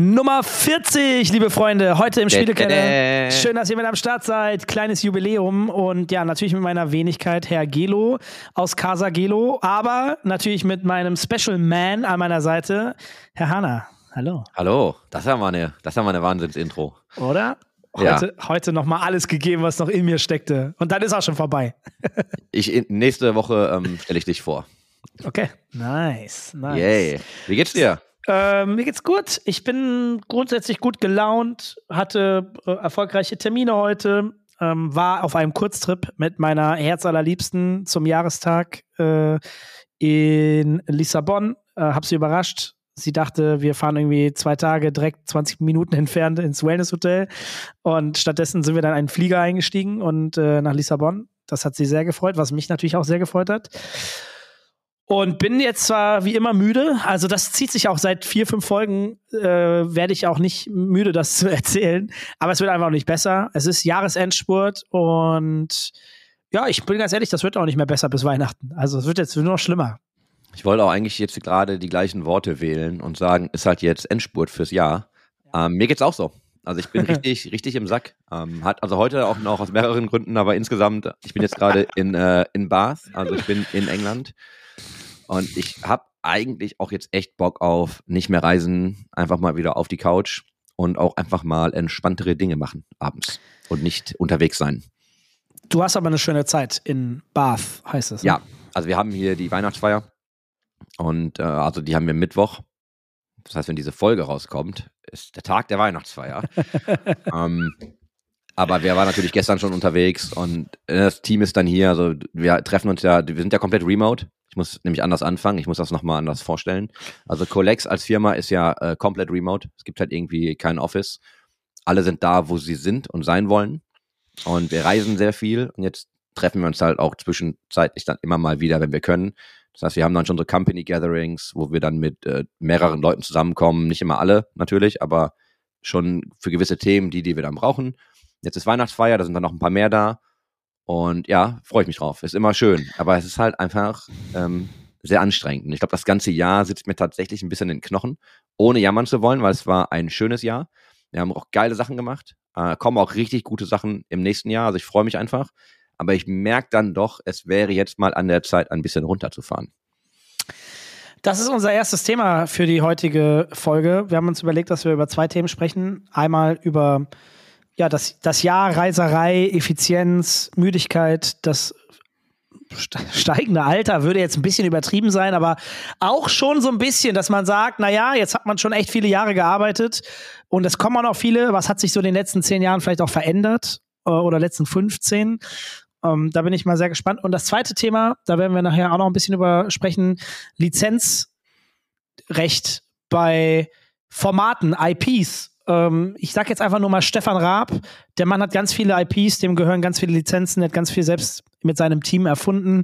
Nummer 40, liebe Freunde, heute im Spielekeller. Schön, dass ihr mit am Start seid. Kleines Jubiläum und ja, natürlich mit meiner Wenigkeit, Herr Gelo aus Casa Gelo, aber natürlich mit meinem Special Man an meiner Seite, Herr Hanna. Hallo. Hallo, das ja mal eine, das mal eine Wahnsinnsintro. Oder? Heute, ja. heute nochmal alles gegeben, was noch in mir steckte. Und dann ist auch schon vorbei. ich, nächste Woche ähm, stelle ich dich vor. Okay, nice, nice. Yay. Wie geht's dir? Ähm, mir geht's gut. Ich bin grundsätzlich gut gelaunt, hatte äh, erfolgreiche Termine heute, ähm, war auf einem Kurztrip mit meiner Herzallerliebsten zum Jahrestag äh, in Lissabon. Äh, hab sie überrascht. Sie dachte, wir fahren irgendwie zwei Tage direkt 20 Minuten entfernt ins Wellness-Hotel. Und stattdessen sind wir dann in einen Flieger eingestiegen und äh, nach Lissabon. Das hat sie sehr gefreut, was mich natürlich auch sehr gefreut hat. Und bin jetzt zwar wie immer müde, also das zieht sich auch seit vier, fünf Folgen, äh, werde ich auch nicht müde, das zu erzählen. Aber es wird einfach nicht besser. Es ist Jahresendspurt und ja, ich bin ganz ehrlich, das wird auch nicht mehr besser bis Weihnachten. Also es wird jetzt nur noch schlimmer. Ich wollte auch eigentlich jetzt gerade die gleichen Worte wählen und sagen, ist halt jetzt Endspurt fürs Jahr. Ähm, mir geht's auch so. Also ich bin richtig, richtig im Sack. Ähm, hat also heute auch noch aus mehreren Gründen, aber insgesamt, ich bin jetzt gerade in, äh, in Bath, also ich bin in England. Und ich habe eigentlich auch jetzt echt Bock auf nicht mehr reisen, einfach mal wieder auf die Couch und auch einfach mal entspanntere Dinge machen abends und nicht unterwegs sein. Du hast aber eine schöne Zeit in Bath, heißt es. Ne? Ja, also wir haben hier die Weihnachtsfeier und äh, also die haben wir Mittwoch. Das heißt, wenn diese Folge rauskommt, ist der Tag der Weihnachtsfeier. ähm, aber wir waren natürlich gestern schon unterwegs und äh, das Team ist dann hier. Also wir treffen uns ja, wir sind ja komplett remote. Ich muss nämlich anders anfangen, ich muss das nochmal anders vorstellen. Also Colex als Firma ist ja äh, komplett remote. Es gibt halt irgendwie kein Office. Alle sind da, wo sie sind und sein wollen. Und wir reisen sehr viel und jetzt treffen wir uns halt auch zwischenzeitlich dann immer mal wieder, wenn wir können. Das heißt, wir haben dann schon so Company Gatherings, wo wir dann mit äh, mehreren Leuten zusammenkommen. Nicht immer alle natürlich, aber schon für gewisse Themen, die, die wir dann brauchen. Jetzt ist Weihnachtsfeier, da sind dann noch ein paar mehr da. Und ja, freue ich mich drauf. Ist immer schön. Aber es ist halt einfach ähm, sehr anstrengend. Und ich glaube, das ganze Jahr sitzt mir tatsächlich ein bisschen in den Knochen, ohne jammern zu wollen, weil es war ein schönes Jahr. Wir haben auch geile Sachen gemacht, äh, kommen auch richtig gute Sachen im nächsten Jahr. Also ich freue mich einfach. Aber ich merke dann doch, es wäre jetzt mal an der Zeit, ein bisschen runterzufahren. Das ist unser erstes Thema für die heutige Folge. Wir haben uns überlegt, dass wir über zwei Themen sprechen. Einmal über ja, das, das Jahr Reiserei, Effizienz, Müdigkeit, das steigende Alter würde jetzt ein bisschen übertrieben sein, aber auch schon so ein bisschen, dass man sagt, na ja, jetzt hat man schon echt viele Jahre gearbeitet und es kommen auch noch viele. Was hat sich so in den letzten zehn Jahren vielleicht auch verändert äh, oder letzten 15? Ähm, da bin ich mal sehr gespannt. Und das zweite Thema, da werden wir nachher auch noch ein bisschen über sprechen, Lizenzrecht bei Formaten, IPs ähm, ich sag jetzt einfach nur mal Stefan Raab. Der Mann hat ganz viele IPs, dem gehören ganz viele Lizenzen, hat ganz viel selbst mit seinem Team erfunden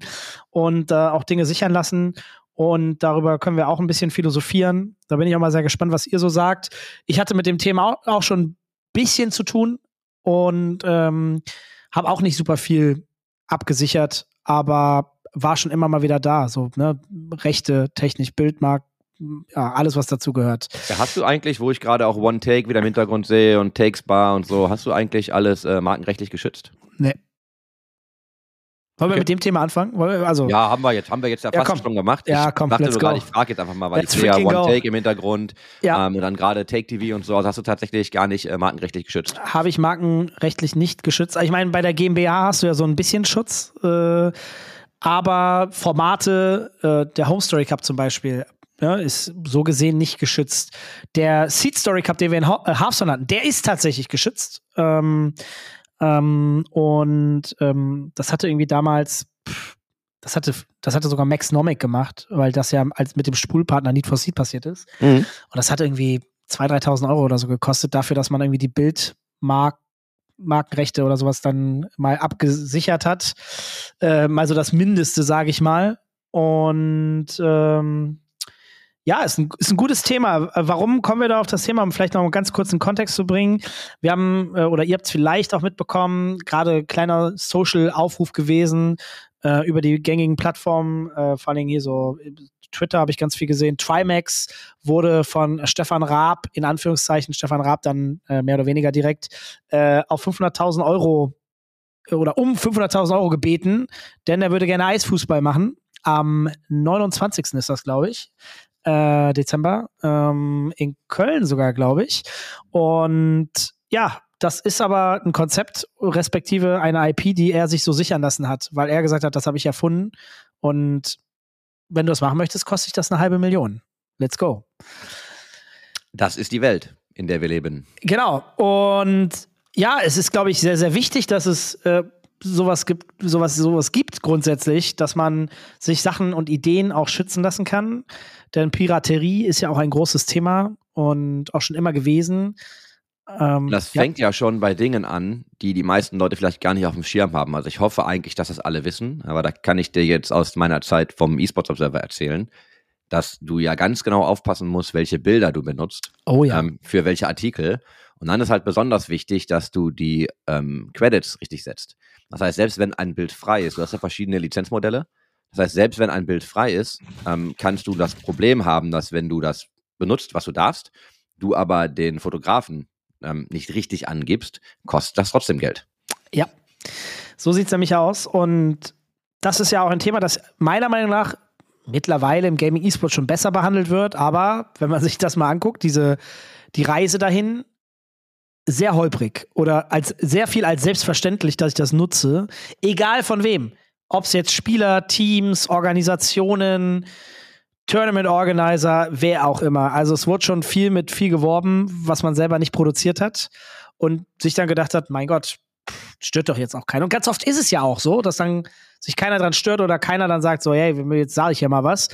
und äh, auch Dinge sichern lassen. Und darüber können wir auch ein bisschen philosophieren. Da bin ich auch mal sehr gespannt, was ihr so sagt. Ich hatte mit dem Thema auch, auch schon ein bisschen zu tun und ähm, habe auch nicht super viel abgesichert, aber war schon immer mal wieder da. So, ne, Rechte, technisch, Bildmarkt, ja, alles, was dazu gehört. Ja, hast du eigentlich, wo ich gerade auch One Take wieder im Hintergrund sehe und Takes Bar und so, hast du eigentlich alles äh, markenrechtlich geschützt? Nee. Wollen okay. wir mit dem Thema anfangen? also, ja, haben wir jetzt, haben wir jetzt ja, ja fast komm. schon gemacht. Ich ja, komm, dachte let's go. ich frage jetzt einfach mal, weil let's ich sehe ja One go. Take im Hintergrund ja. ähm, und dann gerade Take TV und so, also hast du tatsächlich gar nicht äh, markenrechtlich geschützt? Habe ich markenrechtlich nicht geschützt. Ich meine, bei der GmbH hast du ja so ein bisschen Schutz, äh, aber Formate, äh, der Home Story Cup zum Beispiel, ja, ist so gesehen nicht geschützt. Der Seed Story Cup, den wir in äh, Hearthstone hatten, der ist tatsächlich geschützt. Ähm, ähm, und ähm, das hatte irgendwie damals, pff, das hatte, das hatte sogar Max Nomic gemacht, weil das ja als mit dem Spulpartner Need for Seed passiert ist. Mhm. Und das hat irgendwie 2.000, 3.000 Euro oder so gekostet, dafür, dass man irgendwie die Bildmark Markenrechte oder sowas dann mal abgesichert hat. Ähm, also das Mindeste, sage ich mal. Und ähm, ja, ist ein, ist ein gutes Thema. Äh, warum kommen wir da auf das Thema, um vielleicht noch einen ganz kurzen Kontext zu bringen? Wir haben, äh, oder ihr habt es vielleicht auch mitbekommen, gerade kleiner Social-Aufruf gewesen äh, über die gängigen Plattformen, äh, vor allem hier so Twitter habe ich ganz viel gesehen. Trimax wurde von Stefan Raab, in Anführungszeichen, Stefan Raab dann äh, mehr oder weniger direkt, äh, auf 500.000 Euro oder um 500.000 Euro gebeten, denn er würde gerne Eisfußball machen. Am 29. ist das, glaube ich. Äh, Dezember. Ähm, in Köln sogar, glaube ich. Und ja, das ist aber ein Konzept, respektive eine IP, die er sich so sichern lassen hat, weil er gesagt hat, das habe ich erfunden. Und wenn du das machen möchtest, kostet sich das eine halbe Million. Let's go. Das ist die Welt, in der wir leben. Genau. Und ja, es ist, glaube ich, sehr, sehr wichtig, dass es äh, sowas gibt, sowas, sowas gibt grundsätzlich, dass man sich Sachen und Ideen auch schützen lassen kann. Denn Piraterie ist ja auch ein großes Thema und auch schon immer gewesen. Ähm, das fängt ja. ja. schon bei Dingen an, die die meisten Leute vielleicht gar nicht auf dem Schirm haben. Also ich hoffe eigentlich, dass das alle wissen, aber da kann ich dir jetzt aus meiner Zeit vom eSports Observer erzählen, dass du ja ganz genau aufpassen musst, welche Bilder du benutzt, oh ja. ähm, für welche Artikel. Und dann ist halt besonders wichtig, dass du die ähm, Credits richtig setzt. Das heißt, selbst wenn ein Bild frei ist, du hast ja verschiedene Lizenzmodelle. Das heißt, selbst wenn ein Bild frei ist, ähm, kannst du das Problem haben, dass wenn du das benutzt, was du darfst, du aber den Fotografen ähm, nicht richtig angibst, kostet das trotzdem Geld. Ja, so sieht es nämlich aus. Und das ist ja auch ein Thema, das meiner Meinung nach mittlerweile im Gaming E-Sport schon besser behandelt wird. Aber wenn man sich das mal anguckt, diese, die Reise dahin sehr holprig oder als sehr viel als selbstverständlich, dass ich das nutze, egal von wem. Ob es jetzt Spieler, Teams, Organisationen, Tournament Organizer, wer auch immer. Also es wurde schon viel mit viel geworben, was man selber nicht produziert hat und sich dann gedacht hat, mein Gott, stört doch jetzt auch keiner. Und ganz oft ist es ja auch so, dass dann sich keiner dran stört oder keiner dann sagt so, hey, jetzt sage ich ja mal was,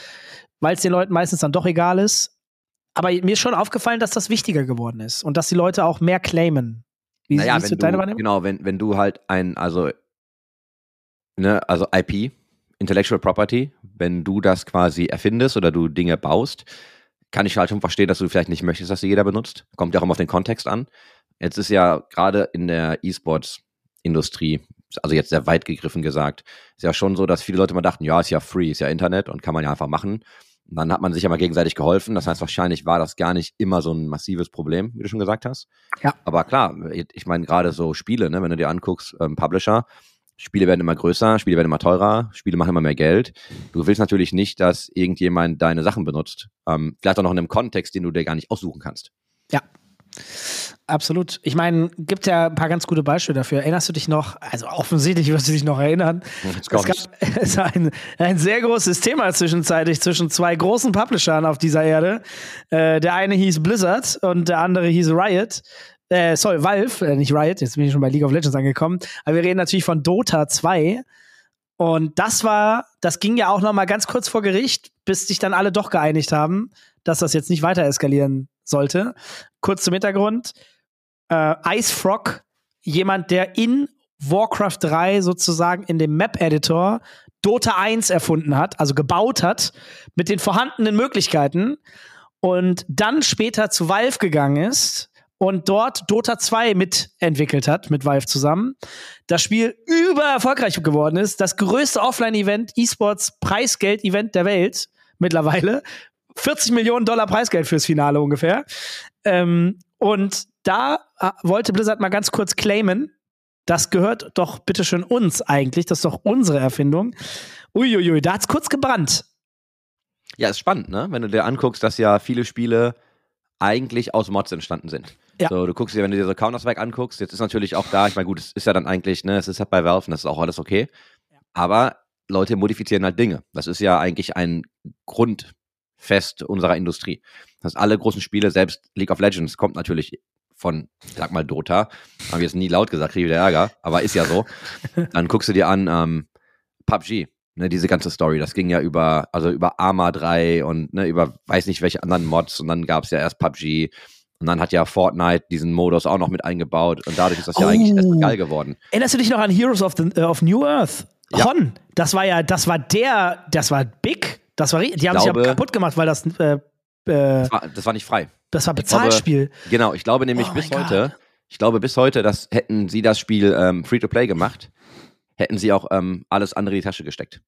weil es den Leuten meistens dann doch egal ist. Aber mir ist schon aufgefallen, dass das wichtiger geworden ist und dass die Leute auch mehr claimen. Wie naja, siehst du deine Wahrnehmung? Genau, wenn, wenn du halt ein, also, ne, also IP, Intellectual Property, wenn du das quasi erfindest oder du Dinge baust, kann ich halt schon verstehen, dass du vielleicht nicht möchtest, dass sie jeder benutzt. Kommt ja auch immer auf den Kontext an. Jetzt ist ja gerade in der E-Sports-Industrie, also jetzt sehr weit gegriffen gesagt, ist ja schon so, dass viele Leute mal dachten, ja, ist ja free, ist ja Internet und kann man ja einfach machen. Und dann hat man sich ja mal gegenseitig geholfen. Das heißt, wahrscheinlich war das gar nicht immer so ein massives Problem, wie du schon gesagt hast. Ja. Aber klar, ich meine, gerade so Spiele, ne, wenn du dir anguckst, ähm, Publisher, Spiele werden immer größer, Spiele werden immer teurer, Spiele machen immer mehr Geld. Du willst natürlich nicht, dass irgendjemand deine Sachen benutzt. Ähm, vielleicht auch noch in einem Kontext, den du dir gar nicht aussuchen kannst. Ja. Absolut. Ich meine, gibt ja ein paar ganz gute Beispiele dafür. Erinnerst du dich noch? Also offensichtlich wirst du dich noch erinnern. Es gab es ein, ein sehr großes Thema zwischenzeitlich zwischen zwei großen Publishern auf dieser Erde. Äh, der eine hieß Blizzard und der andere hieß Riot. Äh, sorry, Valve, äh, nicht Riot, jetzt bin ich schon bei League of Legends angekommen. Aber wir reden natürlich von Dota 2. Und das war, das ging ja auch noch mal ganz kurz vor Gericht, bis sich dann alle doch geeinigt haben, dass das jetzt nicht weiter eskalieren sollte. Kurz zum Hintergrund äh, Ice Frog, jemand, der in Warcraft 3 sozusagen in dem Map-Editor Dota 1 erfunden hat, also gebaut hat, mit den vorhandenen Möglichkeiten und dann später zu Valve gegangen ist und dort Dota 2 mitentwickelt hat, mit Valve zusammen. Das Spiel über erfolgreich geworden ist. Das größte Offline-Event, E-Sports Preisgeld-Event der Welt mittlerweile. 40 Millionen Dollar Preisgeld fürs Finale ungefähr. Ähm, und da äh, wollte Blizzard mal ganz kurz claimen, das gehört doch bitteschön uns eigentlich, das ist doch unsere Erfindung. Uiuiui, da hat's kurz gebrannt. Ja, ist spannend, ne? Wenn du dir anguckst, dass ja viele Spiele eigentlich aus Mods entstanden sind. Ja. So, du guckst dir, wenn du dir so Counter-Strike anguckst, jetzt ist natürlich auch da, ich meine, gut, es ist ja dann eigentlich, ne, es ist halt bei Valve und das ist auch alles okay. Ja. Aber Leute modifizieren halt Dinge. Das ist ja eigentlich ein Grundfest unserer Industrie. Das heißt, alle großen Spiele, selbst League of Legends, kommt natürlich von, sag mal, Dota. Haben wir jetzt nie laut gesagt, kriege ich wieder Ärger, aber ist ja so. Dann guckst du dir an ähm, PUBG, ne, diese ganze Story. Das ging ja über, also über Arma 3 und ne, über weiß nicht welche anderen Mods und dann gab es ja erst PUBG. Und dann hat ja Fortnite diesen Modus auch noch mit eingebaut und dadurch ist das ja eigentlich erstmal oh. geil geworden. Erinnerst du dich noch an Heroes of, the, uh, of New Earth? Ja. Hon, das war ja, das war der, das war big. Das war, die haben glaube, sich ja kaputt gemacht, weil das äh, das, war, das war nicht frei. Das war Bezahlspiel. Glaube, genau, ich glaube nämlich oh bis heute, ich glaube bis heute, dass hätten sie das Spiel ähm, Free-to-Play gemacht, hätten sie auch ähm, alles andere in die Tasche gesteckt.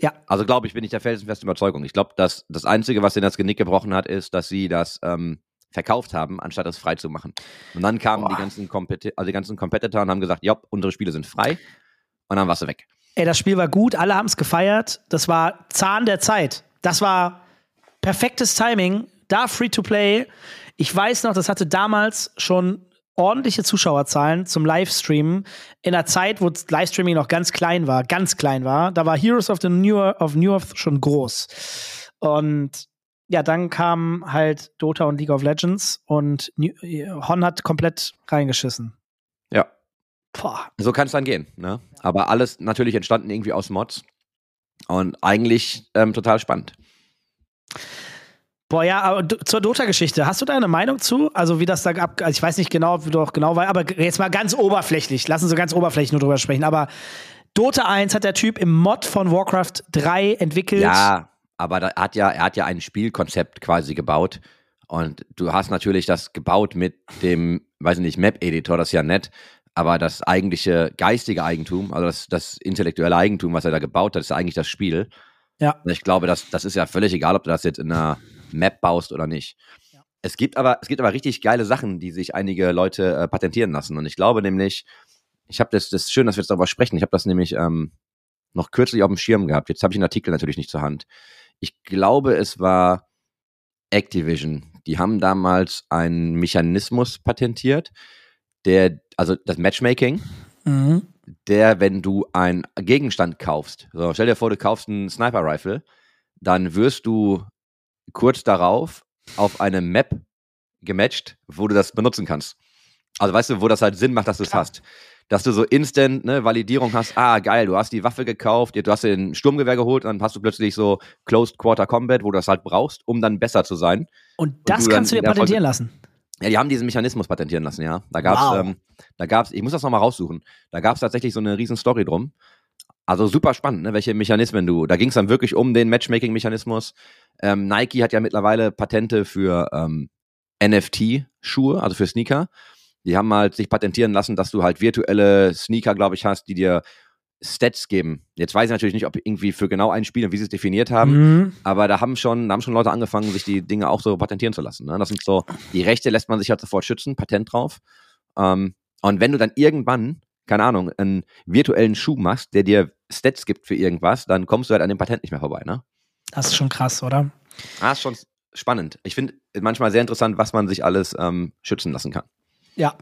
Ja. Also glaube ich, bin ich der felsenfesten Überzeugung. Ich glaube, dass das Einzige, was denen das Genick gebrochen hat, ist, dass sie das ähm, verkauft haben, anstatt es frei zu machen. Und dann kamen die ganzen, also die ganzen Competitor und haben gesagt, ja, unsere Spiele sind frei. Und dann warst du weg. Ey, das Spiel war gut, alle haben es gefeiert. Das war Zahn der Zeit. Das war perfektes Timing. Da free to play. Ich weiß noch, das hatte damals schon ordentliche Zuschauerzahlen zum Livestreamen in einer Zeit, wo Livestreaming noch ganz klein war, ganz klein war. Da war Heroes of the New, of New Earth schon groß. Und ja, dann kam halt Dota und League of Legends und Hon hat komplett reingeschissen. Ja. Boah. So kann es dann gehen, ne? Aber alles natürlich entstanden irgendwie aus Mods. Und eigentlich ähm, total spannend. Boah, ja, aber zur Dota-Geschichte, hast du da eine Meinung zu? Also, wie das da ab, also ich weiß nicht genau, wie du auch genau weißt, aber jetzt mal ganz oberflächlich, lassen Sie ganz oberflächlich nur drüber sprechen, aber Dota 1 hat der Typ im Mod von Warcraft 3 entwickelt. Ja, aber da hat ja, er hat ja ein Spielkonzept quasi gebaut. Und du hast natürlich das gebaut mit dem, weiß ich nicht, Map-Editor, das ist ja nett, aber das eigentliche geistige Eigentum, also das, das intellektuelle Eigentum, was er da gebaut hat, ist eigentlich das Spiel. Ja. Und ich glaube, das, das ist ja völlig egal, ob du das jetzt in einer Map baust oder nicht. Ja. Es gibt aber, es gibt aber richtig geile Sachen, die sich einige Leute äh, patentieren lassen. Und ich glaube nämlich, ich habe das, das ist schön, dass wir jetzt darüber sprechen. Ich habe das nämlich ähm, noch kürzlich auf dem Schirm gehabt. Jetzt habe ich den Artikel natürlich nicht zur Hand. Ich glaube, es war Activision. Die haben damals einen Mechanismus patentiert, der, also das Matchmaking, mhm. der, wenn du einen Gegenstand kaufst, so stell dir vor, du kaufst einen Sniper Rifle, dann wirst du kurz darauf auf eine Map gematcht, wo du das benutzen kannst. Also weißt du, wo das halt Sinn macht, dass du es hast. Dass du so instant ne, Validierung hast, ah geil, du hast die Waffe gekauft, du hast den Sturmgewehr geholt und dann hast du plötzlich so Closed Quarter Combat, wo du das halt brauchst, um dann besser zu sein. Und das und du kannst du dir patentieren lassen. Ja, die haben diesen Mechanismus patentieren lassen, ja. Da gab's, wow. ähm, da gab's, ich muss das nochmal raussuchen, da gab's tatsächlich so eine riesen Story drum. Also super spannend, ne, welche Mechanismen du. Da ging es dann wirklich um den Matchmaking-Mechanismus. Ähm, Nike hat ja mittlerweile Patente für ähm, NFT-Schuhe, also für Sneaker. Die haben halt sich patentieren lassen, dass du halt virtuelle Sneaker, glaube ich, hast, die dir Stats geben. Jetzt weiß ich natürlich nicht, ob irgendwie für genau ein Spiel und wie sie es definiert haben, mhm. aber da haben schon, da haben schon Leute angefangen, sich die Dinge auch so patentieren zu lassen. Ne? Das sind so, die Rechte lässt man sich halt sofort schützen, Patent drauf. Ähm, und wenn du dann irgendwann keine Ahnung, einen virtuellen Schuh machst, der dir Stats gibt für irgendwas, dann kommst du halt an dem Patent nicht mehr vorbei, ne? Das ist schon krass, oder? Ah, ist schon spannend. Ich finde manchmal sehr interessant, was man sich alles ähm, schützen lassen kann. Ja.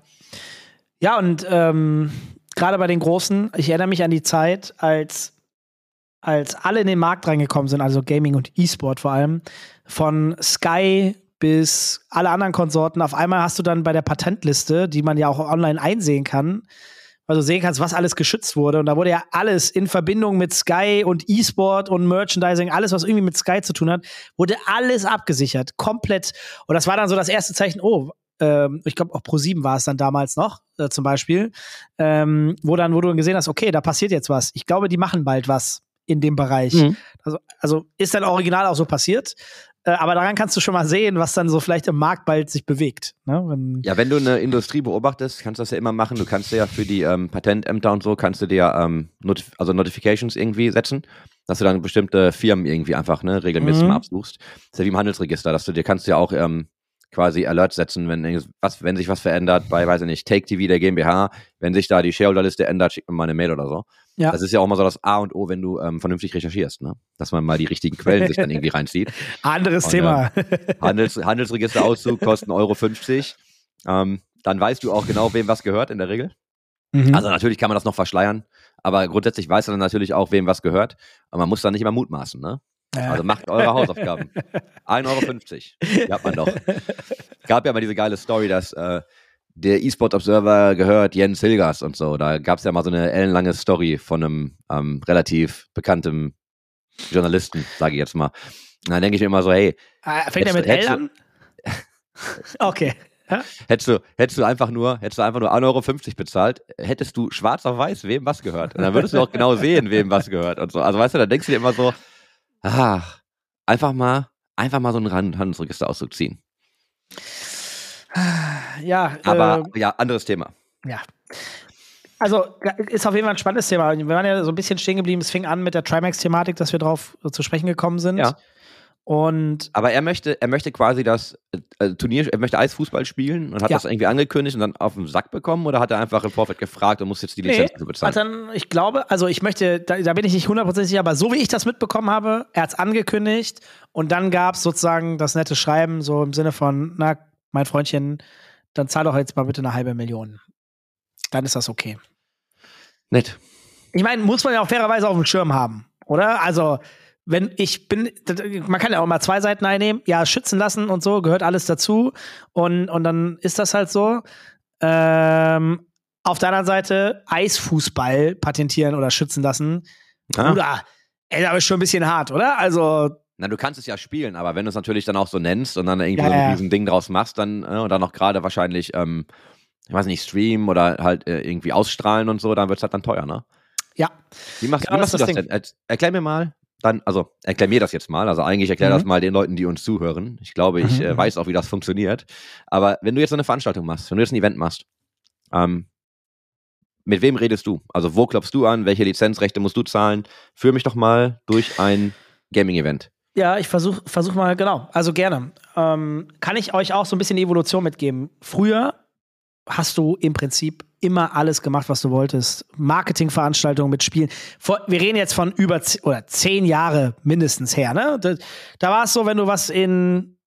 Ja, und ähm, gerade bei den Großen, ich erinnere mich an die Zeit, als, als alle in den Markt reingekommen sind, also Gaming und E-Sport vor allem, von Sky bis alle anderen Konsorten. Auf einmal hast du dann bei der Patentliste, die man ja auch online einsehen kann, du sehen kannst, was alles geschützt wurde. Und da wurde ja alles in Verbindung mit Sky und E-Sport und Merchandising, alles, was irgendwie mit Sky zu tun hat, wurde alles abgesichert. Komplett. Und das war dann so das erste Zeichen, oh, ähm, ich glaube auch Pro7 war es dann damals noch, äh, zum Beispiel, ähm, wo dann, wo du dann gesehen hast, okay, da passiert jetzt was. Ich glaube, die machen bald was in dem Bereich. Mhm. Also, also ist dann original auch so passiert. Äh, aber daran kannst du schon mal sehen, was dann so vielleicht im Markt bald sich bewegt. Ne? Wenn ja, wenn du eine Industrie beobachtest, kannst du das ja immer machen. Du kannst ja für die ähm, Patentämter und so, kannst du dir ähm, Notif also Notifications irgendwie setzen, dass du dann bestimmte Firmen irgendwie einfach ne, regelmäßig mhm. mal absuchst. Das ist ja wie im Handelsregister, dass du dir kannst ja auch ähm, quasi Alerts setzen, wenn, was, wenn sich was verändert bei, weiß ich nicht, Take TV der GmbH, wenn sich da die Shareholder-Liste ändert, schickt man mal eine Mail oder so. Ja. Das ist ja auch mal so das A und O, wenn du ähm, vernünftig recherchierst, ne? Dass man mal die richtigen Quellen sich dann irgendwie reinzieht. Anderes und, Thema. Äh, Handels, Handelsregisterauszug kostet 1,50 Euro. Ähm, dann weißt du auch genau, wem was gehört in der Regel. Mhm. Also natürlich kann man das noch verschleiern, aber grundsätzlich weiß man dann natürlich auch, wem was gehört. Aber man muss dann nicht immer mutmaßen, ne? Also macht eure Hausaufgaben. 1,50 Euro. Die hat man doch. Gab ja mal diese geile Story, dass äh, der E-Sport Observer gehört Jens Hilgers und so. Da gab es ja mal so eine ellenlange Story von einem ähm, relativ bekannten Journalisten, sage ich jetzt mal. Und dann denke ich mir immer so, hey. Ah, fängt er mit L an? okay. Hättest du, hättest du einfach nur, hättest du einfach nur 1,50 Euro bezahlt, hättest du schwarz auf weiß, wem was gehört. Und dann würdest du auch genau sehen, wem was gehört und so. Also weißt du, da denkst du dir immer so, ach, einfach mal, einfach mal so einen Handelsregisterauszug ziehen. Ja, aber äh, ja, anderes Thema. Ja. Also ist auf jeden Fall ein spannendes Thema. Wir waren ja so ein bisschen stehen geblieben. Es fing an mit der Trimax-Thematik, dass wir darauf zu sprechen gekommen sind. Ja. Und Aber er möchte, er möchte quasi das äh, Turnier, er möchte Eisfußball spielen und hat Ja. das irgendwie angekündigt und dann auf den Sack bekommen oder hat er einfach im Vorfeld gefragt und muss jetzt die Lizenz Nee, bezahlen? dann, ich glaube, also ich möchte, da, da bin ich nicht hundertprozentig sicher, aber so wie ich das mitbekommen habe, er hat es angekündigt und dann gab es sozusagen das nette Schreiben, so im Sinne von, na, mein Freundchen, dann zahl doch jetzt mal bitte eine halbe Million. Dann ist das okay. Nett. Ich meine, muss man ja auch fairerweise auf dem Schirm haben, oder? Also, wenn ich bin, man kann ja auch mal zwei Seiten einnehmen, ja, schützen lassen und so, gehört alles dazu. Und, und dann ist das halt so. Ähm, auf der anderen Seite Eisfußball patentieren oder schützen lassen. Ah. Bruder, ey, das ist schon ein bisschen hart, oder? Also, Na, du kannst es ja spielen, aber wenn du es natürlich dann auch so nennst und dann irgendwie Ja, so ja. ein riesen Ding draus machst, dann äh, und dann auch gerade wahrscheinlich, ähm, ich weiß nicht, streamen oder halt äh, irgendwie ausstrahlen und so, dann wird es halt dann teuer, ne? ja. Wie machst, Genau wie machst du das das denn? Er, erklär mir mal, dann, also erklär mir das jetzt mal. Also eigentlich erklär Mhm. das mal den Leuten, die uns zuhören. Ich glaube, ich Mhm, äh, mhm. weiß auch, wie das funktioniert. Aber wenn du jetzt so eine Veranstaltung machst, wenn du jetzt ein Event machst, ähm, mit wem redest du? Also wo klopfst du an? Welche Lizenzrechte musst du zahlen? Führ mich doch mal durch ein Gaming-Event. Ja, ich versuche versuch mal, genau, also gerne. Ähm, kann ich euch auch so ein bisschen die Evolution mitgeben? Früher hast du im Prinzip immer alles gemacht, was du wolltest. Marketingveranstaltungen mit Spielen. Vor, wir reden jetzt von über oder zehn Jahre mindestens her. Ne? Da, da war es so, wenn du was in,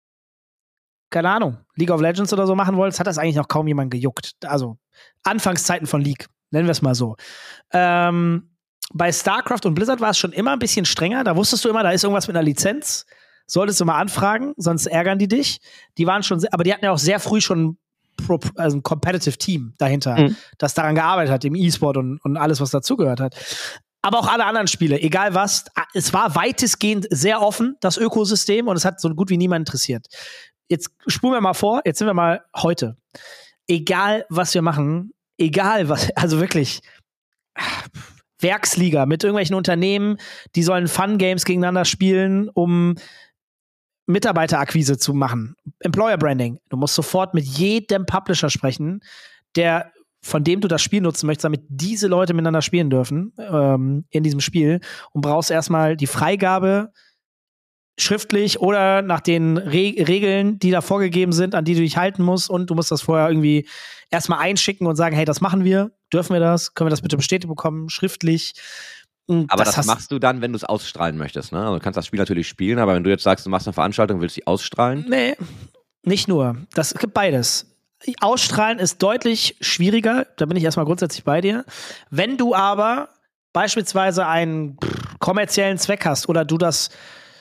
keine Ahnung, League of Legends oder so machen wolltest, hat das eigentlich noch kaum jemand gejuckt. Also Anfangszeiten von League, nennen wir es mal so. Ähm, bei StarCraft und Blizzard war es schon immer ein bisschen strenger. Da wusstest du immer, da ist irgendwas mit einer Lizenz. Solltest du mal anfragen, sonst ärgern die dich. Die waren schon, aber die hatten ja auch sehr früh schon Pro, also ein Competitive Team dahinter, Mhm. das daran gearbeitet hat, im E-Sport und, und alles, was dazugehört hat. Aber auch alle anderen Spiele, egal was, es war weitestgehend sehr offen, das Ökosystem, und es hat so gut wie niemand interessiert. Jetzt spulen wir mal vor, jetzt sind wir mal heute. Egal, was wir machen, egal was, also wirklich, Werksliga mit irgendwelchen Unternehmen, die sollen Fun-Games gegeneinander spielen, um Mitarbeiterakquise zu machen. Employer Branding. Du musst sofort mit jedem Publisher sprechen, der von dem du das Spiel nutzen möchtest, damit diese Leute miteinander spielen dürfen ähm, in diesem Spiel und brauchst erstmal die Freigabe schriftlich oder nach den Re Regeln, die da vorgegeben sind, an die du dich halten musst und du musst das vorher irgendwie erstmal einschicken und sagen, hey, das machen wir, dürfen wir das, können wir das bitte bestätigt bekommen, schriftlich. Aber das, hast- machst du dann, wenn du es ausstrahlen möchtest. Ne? Also du kannst das Spiel natürlich spielen, aber wenn du jetzt sagst, du machst eine Veranstaltung, willst sie ausstrahlen, Nee, nicht nur. Das gibt beides. Ausstrahlen ist deutlich schwieriger, da bin ich erstmal grundsätzlich bei dir. Wenn du aber beispielsweise einen kommerziellen Zweck hast oder du das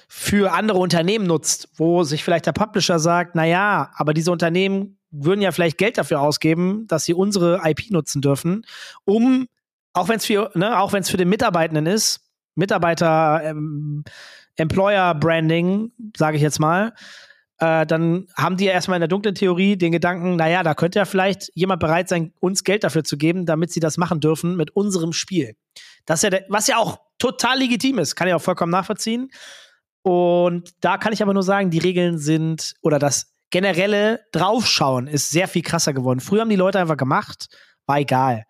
für andere Unternehmen nutzt, wo sich vielleicht der Publisher sagt, na ja, aber diese Unternehmen würden ja vielleicht Geld dafür ausgeben, dass sie unsere IP nutzen dürfen, um auch wenn es für ne, auch wenn es für den Mitarbeitenden ist, Mitarbeiter ähm, Employer Branding, sage ich jetzt mal, äh, dann haben die ja erstmal in der dunklen Theorie den Gedanken, naja, da könnte ja vielleicht jemand bereit sein, uns Geld dafür zu geben, damit sie das machen dürfen mit unserem Spiel. Das ja der, was ja auch total legitim ist, kann ich auch vollkommen nachvollziehen. Und da kann ich aber nur sagen, die Regeln sind oder das generelle Draufschauen ist sehr viel krasser geworden. Früher haben die Leute einfach gemacht, war egal.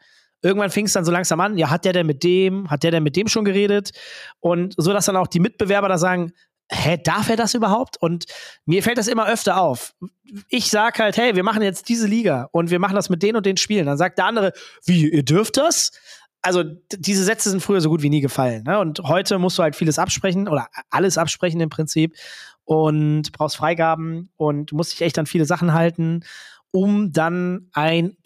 Irgendwann fing es dann so langsam an, ja, hat der denn mit dem, hat der denn mit dem schon geredet? Und so, dass dann auch die Mitbewerber da sagen, hä, darf er das überhaupt? Und mir fällt das immer öfter auf. Ich sag halt, hey, wir machen jetzt diese Liga und wir machen das mit den und den Spielen. Dann sagt der andere, wie, ihr dürft das? Also diese Sätze sind früher so gut wie nie gefallen. Ne? Und heute musst du halt vieles absprechen oder alles absprechen im Prinzip und brauchst Freigaben und musst dich echt an viele Sachen halten, um dann ein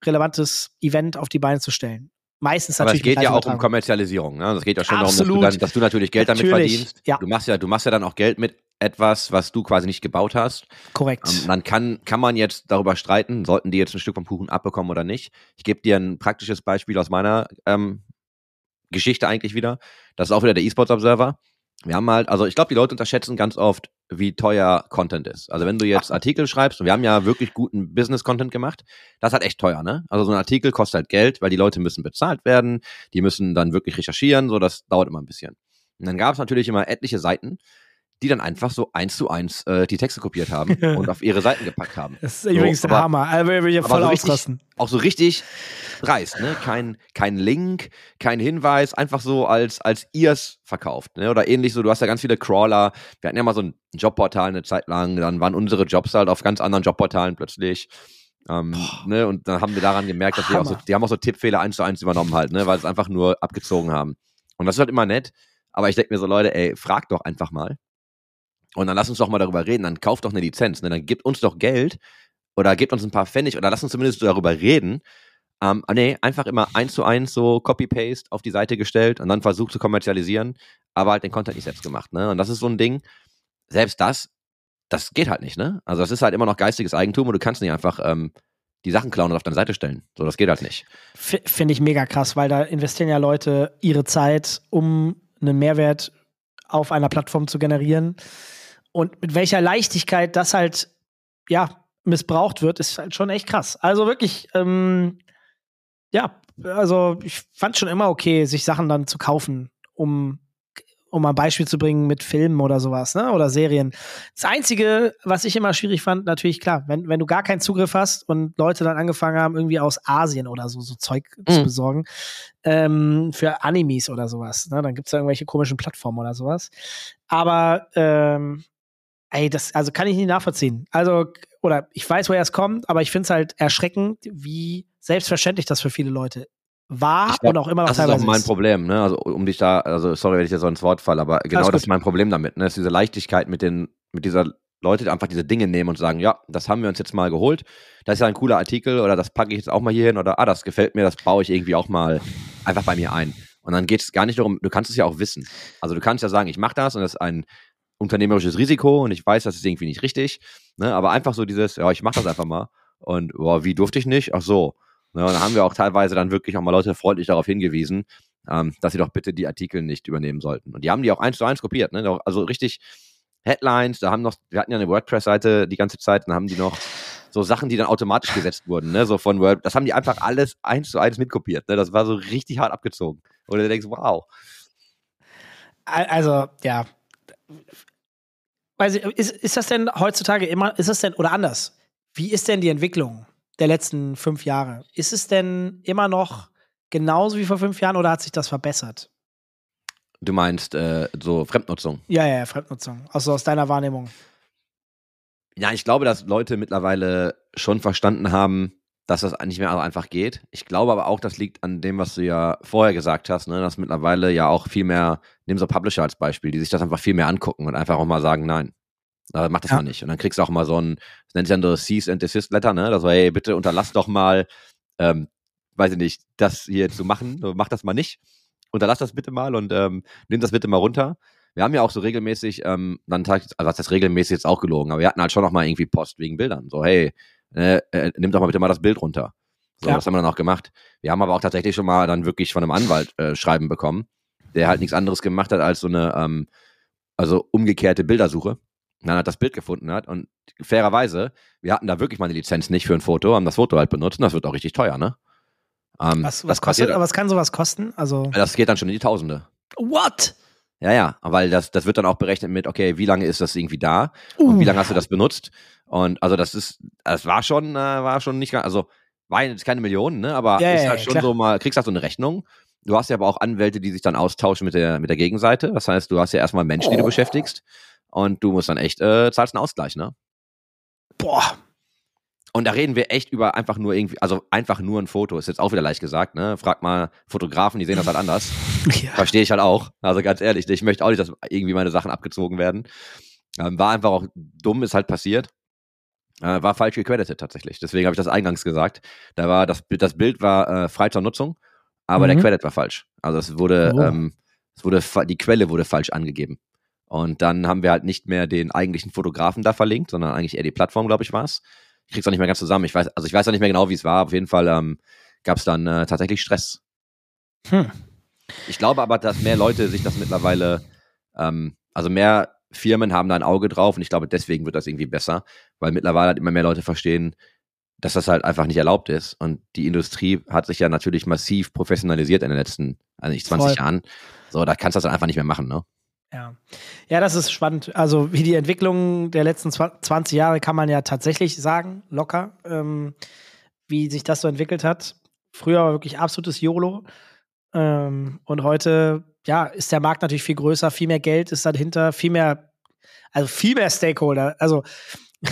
Gaming-relevantes Event auf die Beine zu stellen. Meistens aber es natürlich mit geht ja auch um. Kommerzialisierung. Ne? Also es geht ja schon darum, Absolut. dass du, dann, dass du natürlich Geld damit Natürlich, verdienst. ja. Du machst ja, du machst ja dann auch Geld mit etwas, was du quasi nicht gebaut hast. Korrekt. Ähm, dann kann, kann man jetzt darüber streiten, sollten die jetzt ein Stück vom Kuchen abbekommen oder nicht. Ich gebe dir ein praktisches Beispiel aus meiner ähm, Geschichte eigentlich wieder. Das ist auch wieder der eSports Observer. Wir haben halt, also ich glaube, die Leute unterschätzen ganz oft, wie teuer Content ist. Also wenn du jetzt Artikel schreibst, und wir haben ja wirklich guten Business-Content gemacht, das ist halt echt teuer, ne? Also so ein Artikel kostet halt Geld, weil die Leute müssen bezahlt werden, die müssen dann wirklich recherchieren, so das dauert immer ein bisschen. Und dann gab es natürlich immer etliche Seiten, die dann einfach so eins zu eins äh, die Texte kopiert haben und auf ihre Seiten gepackt haben. Das ist übrigens so, der Hammer. Also ich ja voll so ausrasten. Richtig, auch so richtig dreist, ne? Kein, kein Link, kein Hinweis, einfach so als, als ihrs verkauft, ne? Oder ähnlich so, du hast ja ganz viele Crawler. Wir hatten ja mal so ein Jobportal eine Zeit lang, dann waren unsere Jobs halt auf ganz anderen Jobportalen plötzlich. Ähm, ne, und dann haben wir daran gemerkt, dass die auch, so, die haben auch so Tippfehler eins zu eins übernommen halt, ne, weil sie es einfach nur abgezogen haben. Und das ist halt immer nett, aber ich denke mir so, Leute, ey, fragt doch einfach mal. Und dann lass uns doch mal darüber reden, dann kauft doch eine Lizenz, ne? dann gibt uns doch Geld oder gebt uns ein paar Pfennig oder lass uns zumindest darüber reden. Ähm, nee, einfach immer eins zu eins so Copy-Paste auf die Seite gestellt und dann versucht zu kommerzialisieren, aber halt den Content nicht selbst gemacht. Ne? Und das ist so ein Ding, selbst das, das geht halt nicht, ne? Also das ist halt immer noch geistiges Eigentum und du kannst nicht einfach ähm, die Sachen klauen und auf deine Seite stellen. So, das geht halt nicht. Finde ich mega krass, weil da investieren ja Leute ihre Zeit, um einen Mehrwert auf einer Plattform zu generieren. Und mit welcher Leichtigkeit das halt, ja, missbraucht wird, ist halt schon echt krass. Also wirklich, ähm, ja, also ich fand schon immer okay, sich Sachen dann zu kaufen, um um ein Beispiel zu bringen mit Filmen oder sowas, ne? Oder Serien. Das Einzige, was ich immer schwierig fand, natürlich klar, wenn, wenn du gar keinen Zugriff hast und Leute dann angefangen haben, irgendwie aus Asien oder so, so Zeug mhm. zu besorgen, ähm, für Animes oder sowas, ne? Dann gibt's da irgendwelche komischen Plattformen oder sowas. Aber ähm, ey, das, also kann ich nicht nachvollziehen. Also, oder ich weiß, woher es kommt, aber ich finde es halt erschreckend, wie selbstverständlich das für viele Leute war glaub, und auch immer noch das teilweise ist auch mein ist. Problem, ne? Also um dich da, also sorry, wenn ich dir so ins Wort falle, aber genau das ist mein Problem damit, ne? Das ist diese Leichtigkeit mit den, mit dieser Leute, die einfach diese Dinge nehmen und sagen, ja, das haben wir uns jetzt mal geholt. Das ist ja ein cooler Artikel oder das packe ich jetzt auch mal hier hin oder ah, das gefällt mir, das baue ich irgendwie auch mal einfach bei mir ein. Und dann geht es gar nicht darum, du kannst es ja auch wissen. Also du kannst ja sagen, ich mache das und das ist ein unternehmerisches Risiko und ich weiß, das ist irgendwie nicht richtig. Ne? Aber einfach so dieses, ja, ich mache das einfach mal. Und boah, wie durfte ich nicht? Ach so. Ne, und da haben wir auch teilweise dann wirklich auch mal Leute freundlich darauf hingewiesen, ähm, dass sie doch bitte die Artikel nicht übernehmen sollten. Und die haben die auch eins zu eins kopiert, ne? Also richtig Headlines, da haben noch, wir hatten ja eine WordPress-Seite die ganze Zeit, dann haben die noch so Sachen, die dann automatisch gesetzt wurden, ne? So von Word, das haben die einfach alles eins zu eins mitkopiert. Ne? Das war so richtig hart abgezogen. Und du denkst, wow. Also, ja. Weiß ich, ist, ist das denn heutzutage immer, ist das denn, oder anders? Wie ist denn die Entwicklung? der letzten fünf Jahre. Ist es denn immer noch genauso wie vor fünf Jahren oder hat sich das verbessert? Du meinst äh, so Fremdnutzung? Ja, ja, Fremdnutzung. Also aus deiner Wahrnehmung. Ja, ich glaube, dass Leute mittlerweile schon verstanden haben, dass das nicht mehr einfach geht. Ich glaube aber auch, das liegt an dem, was du ja vorher gesagt hast, ne? dass mittlerweile ja auch viel mehr, nehmen so Publisher als Beispiel, die sich das einfach viel mehr angucken und einfach auch mal sagen, nein, äh, mach das ja. mal nicht. Und dann kriegst du auch mal so ein, das nennt sich dann so Cease and Desist Letter, ne? Das war, hey, bitte unterlass doch mal, ähm, weiß ich nicht, das hier zu machen. Mach das mal nicht. Unterlass das bitte mal und ähm, nimm das bitte mal runter. Wir haben ja auch so regelmäßig, ähm, dann also das ist regelmäßig jetzt auch gelogen, aber wir hatten halt schon noch mal irgendwie Post wegen Bildern. So, hey, äh, äh, nimm doch mal bitte mal das Bild runter. So, ja. das haben wir dann auch gemacht. Wir haben aber auch tatsächlich schon mal dann wirklich von einem Anwalt äh, Schreiben bekommen, der halt nichts anderes gemacht hat als so eine, ähm, also umgekehrte Bildersuche dann hat das Bild gefunden hat und fairerweise, wir hatten da wirklich mal eine Lizenz nicht für ein Foto, haben das Foto halt benutzt und das wird auch richtig teuer, ne? Ähm, was, was kostet, was kann sowas kosten? Also das geht dann schon in die Tausende. What? Ja, ja, weil das, das wird dann auch berechnet mit, okay, wie lange ist das irgendwie da uh. und wie lange hast du das benutzt? Und also das ist, das war schon, äh, war schon nicht ganz, also war jetzt keine Millionen, ne? Aber ja, ist halt schon klar. so mal, kriegst halt so eine Rechnung. Du hast ja aber auch Anwälte, die sich dann austauschen mit der, mit der Gegenseite. Das heißt, du hast ja erstmal Menschen, die du oh. beschäftigst. Und du musst dann echt, äh, zahlst einen Ausgleich, ne? Boah. Und da reden wir echt über einfach nur irgendwie, also einfach nur ein Foto, ist jetzt auch wieder leicht gesagt, ne? Frag mal Fotografen, die sehen das halt anders. Ja. Verstehe ich halt auch. Also ganz ehrlich, ich möchte auch nicht, dass irgendwie meine Sachen abgezogen werden. Ähm, war einfach auch dumm, ist halt passiert. Äh, war falsch gecredited tatsächlich. Deswegen habe ich das eingangs gesagt. Da war das, das Bild war äh, frei zur Nutzung, aber mhm. der Credit war falsch. Also es wurde, oh. ähm, es wurde, die Quelle wurde falsch angegeben. Und dann haben wir halt nicht mehr den eigentlichen Fotografen da verlinkt, sondern eigentlich eher die Plattform, glaube ich, war es. Ich krieg's auch nicht mehr ganz zusammen. Ich weiß, also ich weiß auch nicht mehr genau, wie es war. Auf jeden Fall ähm, gab es dann äh, tatsächlich Stress. Hm. Ich glaube aber, dass mehr Leute sich das mittlerweile, ähm, also mehr Firmen haben da ein Auge drauf und ich glaube, deswegen wird das irgendwie besser, weil mittlerweile halt immer mehr Leute verstehen, dass das halt einfach nicht erlaubt ist. Und die Industrie hat sich ja natürlich massiv professionalisiert in den letzten, also nicht 20 Voll. Jahren. So, da kannst du das einfach nicht mehr machen, ne? Ja. ja, das ist spannend. Also wie die Entwicklung der letzten 20 Jahre kann man ja tatsächlich sagen, locker, ähm, wie sich das so entwickelt hat. Früher war wirklich absolutes YOLO. Ähm, und heute, ja, ist der Markt natürlich viel größer, viel mehr Geld ist dahinter, viel mehr, also viel mehr Stakeholder. Also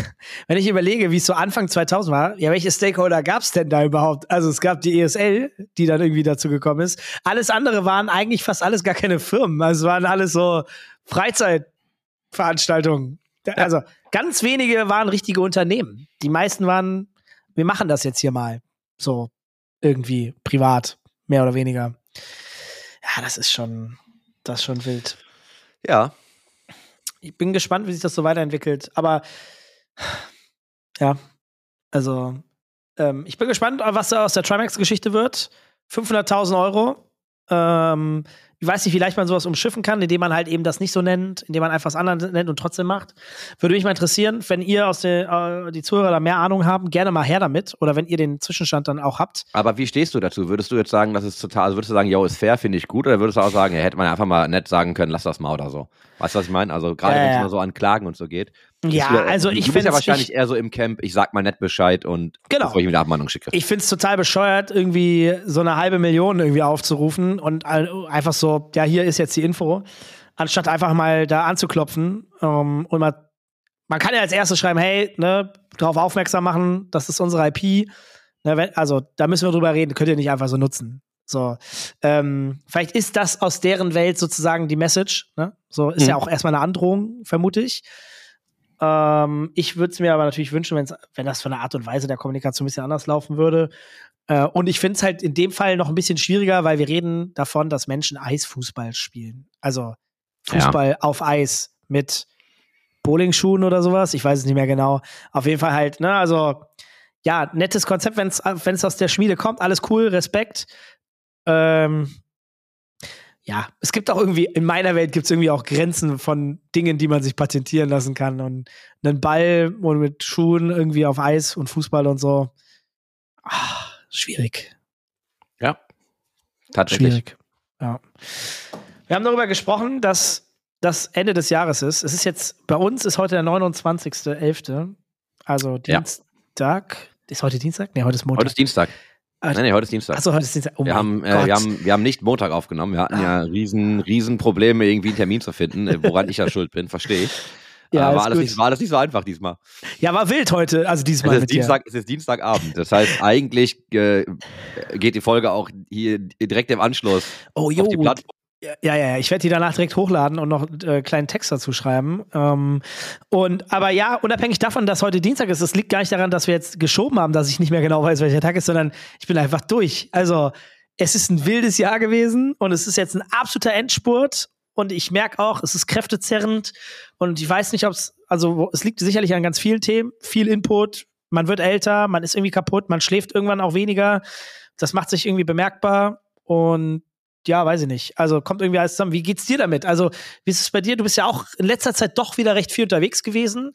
wenn ich überlege, wie es so Anfang 2000 war, ja, welche Stakeholder gab es denn da überhaupt? Also es gab die ESL, die dann irgendwie dazu gekommen ist. Alles andere waren eigentlich fast alles gar keine Firmen. Also es waren alles so Freizeitveranstaltungen. Also ganz wenige waren richtige Unternehmen. Die meisten waren, wir machen das jetzt hier mal. So irgendwie privat, mehr oder weniger. Ja, das ist schon, das ist schon wild. Ja. Ich bin gespannt, wie sich das so weiterentwickelt. Aber ja, also ähm, ich bin gespannt, was aus der Trimax-Geschichte wird. 500.000 Euro. Ähm, ich weiß nicht, wie leicht man sowas umschiffen kann, indem man halt eben das nicht so nennt, indem man einfach was anderes nennt und trotzdem macht. Würde mich mal interessieren, wenn ihr aus der, äh, die Zuhörer da mehr Ahnung haben, gerne mal her damit. Oder wenn ihr den Zwischenstand dann auch habt. Aber wie stehst du dazu? Würdest du jetzt sagen, das ist total, also würdest du sagen, yo, ist fair, finde ich gut? Oder würdest du auch sagen, ja, hätte man einfach mal nett sagen können, lass das mal oder so? Weißt du, was ich meine? Also gerade äh, wenn es nur so an Klagen und so geht. Ja, du, also ich finde. Du bist ja wahrscheinlich eher so im Camp, ich sag mal nett Bescheid und genau. bevor ich mir eine Abmahnung schicke. Ich finde es total bescheuert, irgendwie so eine halbe Million irgendwie aufzurufen und einfach so, ja, hier ist jetzt die Info, anstatt einfach mal da anzuklopfen um, und mal, man kann ja als erstes schreiben, hey, ne, darauf aufmerksam machen, das ist unsere IP. Ne, wenn, also da müssen wir drüber reden, könnt ihr nicht einfach so nutzen. So, ähm, vielleicht ist das aus deren Welt sozusagen die Message. Ne? So ist mhm. ja auch erstmal eine Androhung, vermute ich. Ähm, ich würde es mir aber natürlich wünschen, wenn's, wenn das von der Art und Weise der Kommunikation ein bisschen anders laufen würde. Äh, und ich finde es halt in dem Fall noch ein bisschen schwieriger, weil wir reden davon, dass Menschen Eisfußball spielen. Also Fußball ja. auf Eis mit Bowlingschuhen oder sowas. Ich weiß es nicht mehr genau. Auf jeden Fall halt, ne, also ja, nettes Konzept, wenn es aus der Schmiede kommt, alles cool, Respekt. Ähm, ja, es gibt auch irgendwie, in meiner Welt gibt es irgendwie auch Grenzen von Dingen, die man sich patentieren lassen kann. Und einen Ball und mit Schuhen irgendwie auf Eis und Fußball und so. Ach, schwierig. Ja, tatsächlich. Schwierig. Ja. Wir haben darüber gesprochen, dass das Ende des Jahres ist. Es ist jetzt, bei uns ist heute der 29.11. Also Dienstag. Ja. Ist heute Dienstag? Nee, heute ist Montag. Heute ist Dienstag. Ah, nein, nee, heute ist Dienstag. Achso, heute ist Dienstag. Oh wir, haben, äh, wir, haben, wir haben nicht Montag aufgenommen. Wir hatten ah. ja riesen, riesen Probleme, irgendwie einen Termin zu finden, äh, woran ich ja schuld bin, verstehe ich. Ja, war, alles nicht, war alles nicht so einfach diesmal. Ja, war wild heute, also diesmal. Es ist, Dienstag, es ist Dienstagabend. Das heißt, eigentlich äh, geht die Folge auch hier direkt im Anschluss oh, jo. auf die Plattform. Ja, ja, ja. Ich werde die danach direkt hochladen und noch äh, kleinen Text dazu schreiben. Ähm, und aber ja, unabhängig davon, dass heute Dienstag ist, es liegt gar nicht daran, dass wir jetzt geschoben haben, dass ich nicht mehr genau weiß, welcher Tag ist, sondern ich bin einfach durch. Also es ist ein wildes Jahr gewesen und es ist jetzt ein absoluter Endspurt. Und ich merke auch, es ist kräftezerrend und ich weiß nicht, ob es, also es liegt sicherlich an ganz vielen Themen, viel Input, man wird älter, man ist irgendwie kaputt, man schläft irgendwann auch weniger. Das macht sich irgendwie bemerkbar und ja, weiß ich nicht. Also kommt irgendwie alles zusammen. Wie geht's dir damit? Also, wie ist es bei dir? Du bist ja auch in letzter Zeit doch wieder recht viel unterwegs gewesen.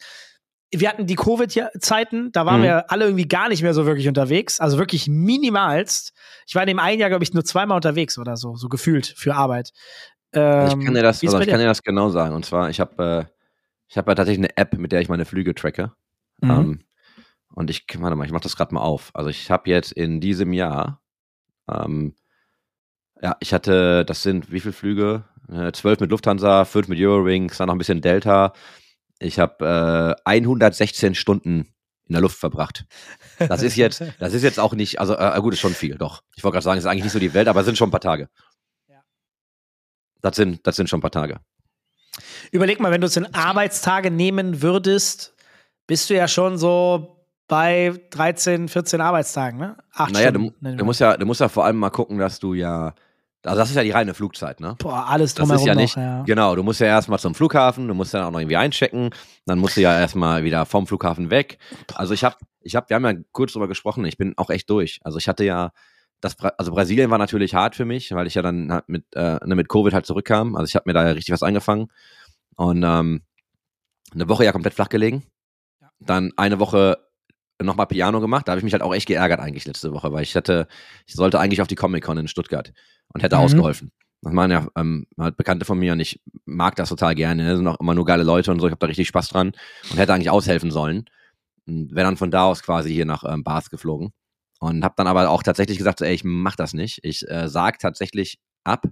Wir hatten die Covid-Zeiten, da waren mhm. wir alle irgendwie gar nicht mehr so wirklich unterwegs. Also wirklich minimalst. Ich war in dem einen Jahr, glaube ich, nur zweimal unterwegs oder so, so gefühlt für Arbeit. Ähm, ich kann dir das, also ich kann dir das genau sagen. Und zwar, ich habe äh, ich habe ja tatsächlich eine App, mit der ich meine Flüge tracke. Mhm. Ähm, und ich, warte mal, ich mache das gerade mal auf. Also ich habe jetzt in diesem Jahr ähm, ja, ich hatte, das sind wie viele Flüge? Äh, zwölf mit Lufthansa, fünf mit Eurowings, dann noch ein bisschen Delta. Ich habe äh, 116 Stunden in der Luft verbracht. Das ist jetzt, das ist jetzt auch nicht, also äh, gut, ist schon viel, doch. Ich wollte gerade sagen, es ist eigentlich nicht so die Welt, aber es sind schon ein paar Tage. Das sind, das sind schon ein paar Tage. Überleg mal, wenn du es in Arbeitstage nehmen würdest, bist du ja schon so bei 13, 14 Arbeitstagen, ne? Acht naja, Stunden, du, du, musst ja, du musst ja vor allem mal gucken, dass du ja also das ist ja die reine Flugzeit, ne? Boah, alles drumherum das ist ja nicht, noch, ja. Genau, du musst ja erstmal zum Flughafen, du musst dann auch noch irgendwie einchecken, dann musst du ja erstmal wieder vom Flughafen weg. Also ich habe, ich habe, wir haben ja kurz drüber gesprochen, ich bin auch echt durch. Also ich hatte ja, das, also Brasilien war natürlich hart für mich, weil ich ja dann halt mit, äh, ne, mit Covid halt zurückkam. Also ich habe mir da ja richtig was angefangen und ähm, eine Woche ja komplett flach gelegen. Dann eine Woche nochmal Piano gemacht. Da habe ich mich halt auch echt geärgert eigentlich letzte Woche, weil ich hatte, ich sollte eigentlich auf die Comic Con in Stuttgart und hätte mhm. ausgeholfen. Das machen ja ähm, halt Bekannte von mir und ich mag das total gerne. Das sind auch immer nur geile Leute und so. Ich habe da richtig Spaß dran und hätte eigentlich aushelfen sollen. Und wäre dann von da aus quasi hier nach ähm, Bath geflogen. Und habe dann aber auch tatsächlich gesagt, ey, ich mach das nicht. Ich äh, sag tatsächlich ab.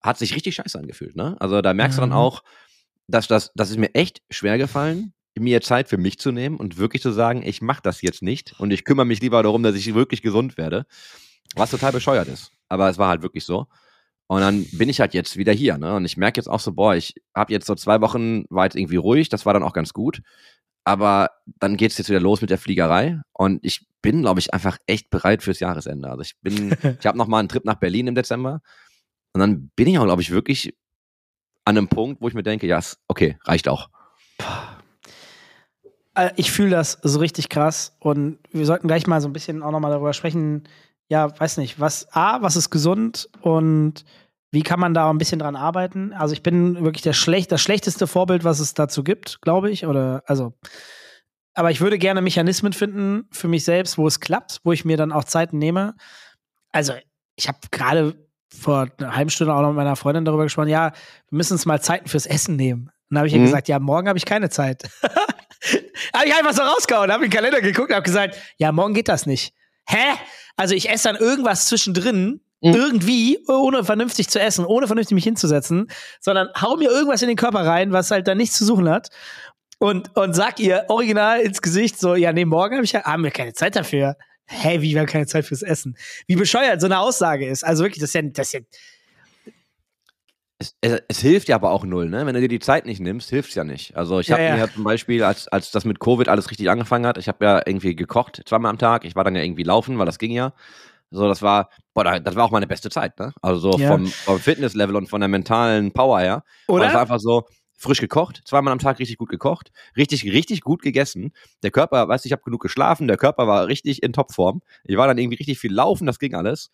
Hat sich richtig scheiße angefühlt, ne? Also da merkst mhm. du dann mhm. auch, dass das, das ist mir echt schwer gefallen, mir Zeit für mich zu nehmen und wirklich zu sagen, ich mach das jetzt nicht und ich kümmere mich lieber darum, dass ich wirklich gesund werde. Was total bescheuert ist. Aber es war halt wirklich so. Und dann bin ich halt jetzt wieder hier, ne? Und ich merke jetzt auch so, boah, ich habe jetzt so zwei Wochen war jetzt irgendwie ruhig, das war dann auch ganz gut. Aber dann geht es jetzt wieder los mit der Fliegerei. Und ich bin, glaube ich, einfach echt bereit fürs Jahresende. Also ich bin, ich habe noch mal einen Trip nach Berlin im Dezember. Und dann bin ich auch, glaube ich, wirklich an einem Punkt, wo ich mir denke, ja, okay, reicht auch. Äh, ich fühle das so richtig krass. Und wir sollten gleich mal so ein bisschen auch noch mal darüber sprechen, ja, weiß nicht, was, A, was ist gesund und wie kann man da ein bisschen dran arbeiten? Also ich bin wirklich der schlecht, das schlechteste Vorbild, was es dazu gibt, glaube ich. Oder also, aber ich würde gerne Mechanismen finden für mich selbst, wo es klappt, wo ich mir dann auch Zeiten nehme. Also ich habe gerade vor einer halben Stunde auch noch mit meiner Freundin darüber gesprochen, ja, wir müssen uns mal Zeiten fürs Essen nehmen. Und dann habe ich mhm. ihr gesagt, ja, morgen habe ich keine Zeit. habe ich einfach so rausgehauen, habe in den Kalender geguckt und habe gesagt, ja, morgen geht das nicht. Hä? Also ich esse dann irgendwas zwischendrin, mhm. irgendwie, ohne vernünftig zu essen, ohne vernünftig mich hinzusetzen, sondern hau mir irgendwas in den Körper rein, was halt da nichts zu suchen hat. Und, und sag ihr original ins Gesicht so, ja, nee, morgen hab ich ja, haben wir keine Zeit dafür. Hä, hey, wie, wir haben keine Zeit fürs Essen? Wie bescheuert so eine Aussage ist. Also wirklich, das ist ja, das ist ja es, es, es, hilft ja aber auch null, ne? Wenn du dir die Zeit nicht nimmst, hilft's ja nicht. Also ich habe ja, ja. mir zum Beispiel, als, als das mit Covid alles richtig angefangen hat, ich habe ja irgendwie gekocht, zweimal am Tag. Ich war dann ja irgendwie laufen, weil das ging ja. So, das war, boah, das war auch meine beste Zeit, ne? Also so ja. vom, vom Fitnesslevel und von der mentalen Power her. Oder? Das war einfach so, frisch gekocht, zweimal am Tag richtig gut gekocht, richtig, richtig gut gegessen. Der Körper, weißt du, ich habe genug geschlafen, der Körper war richtig in Topform. Ich war dann irgendwie richtig viel laufen, das ging alles.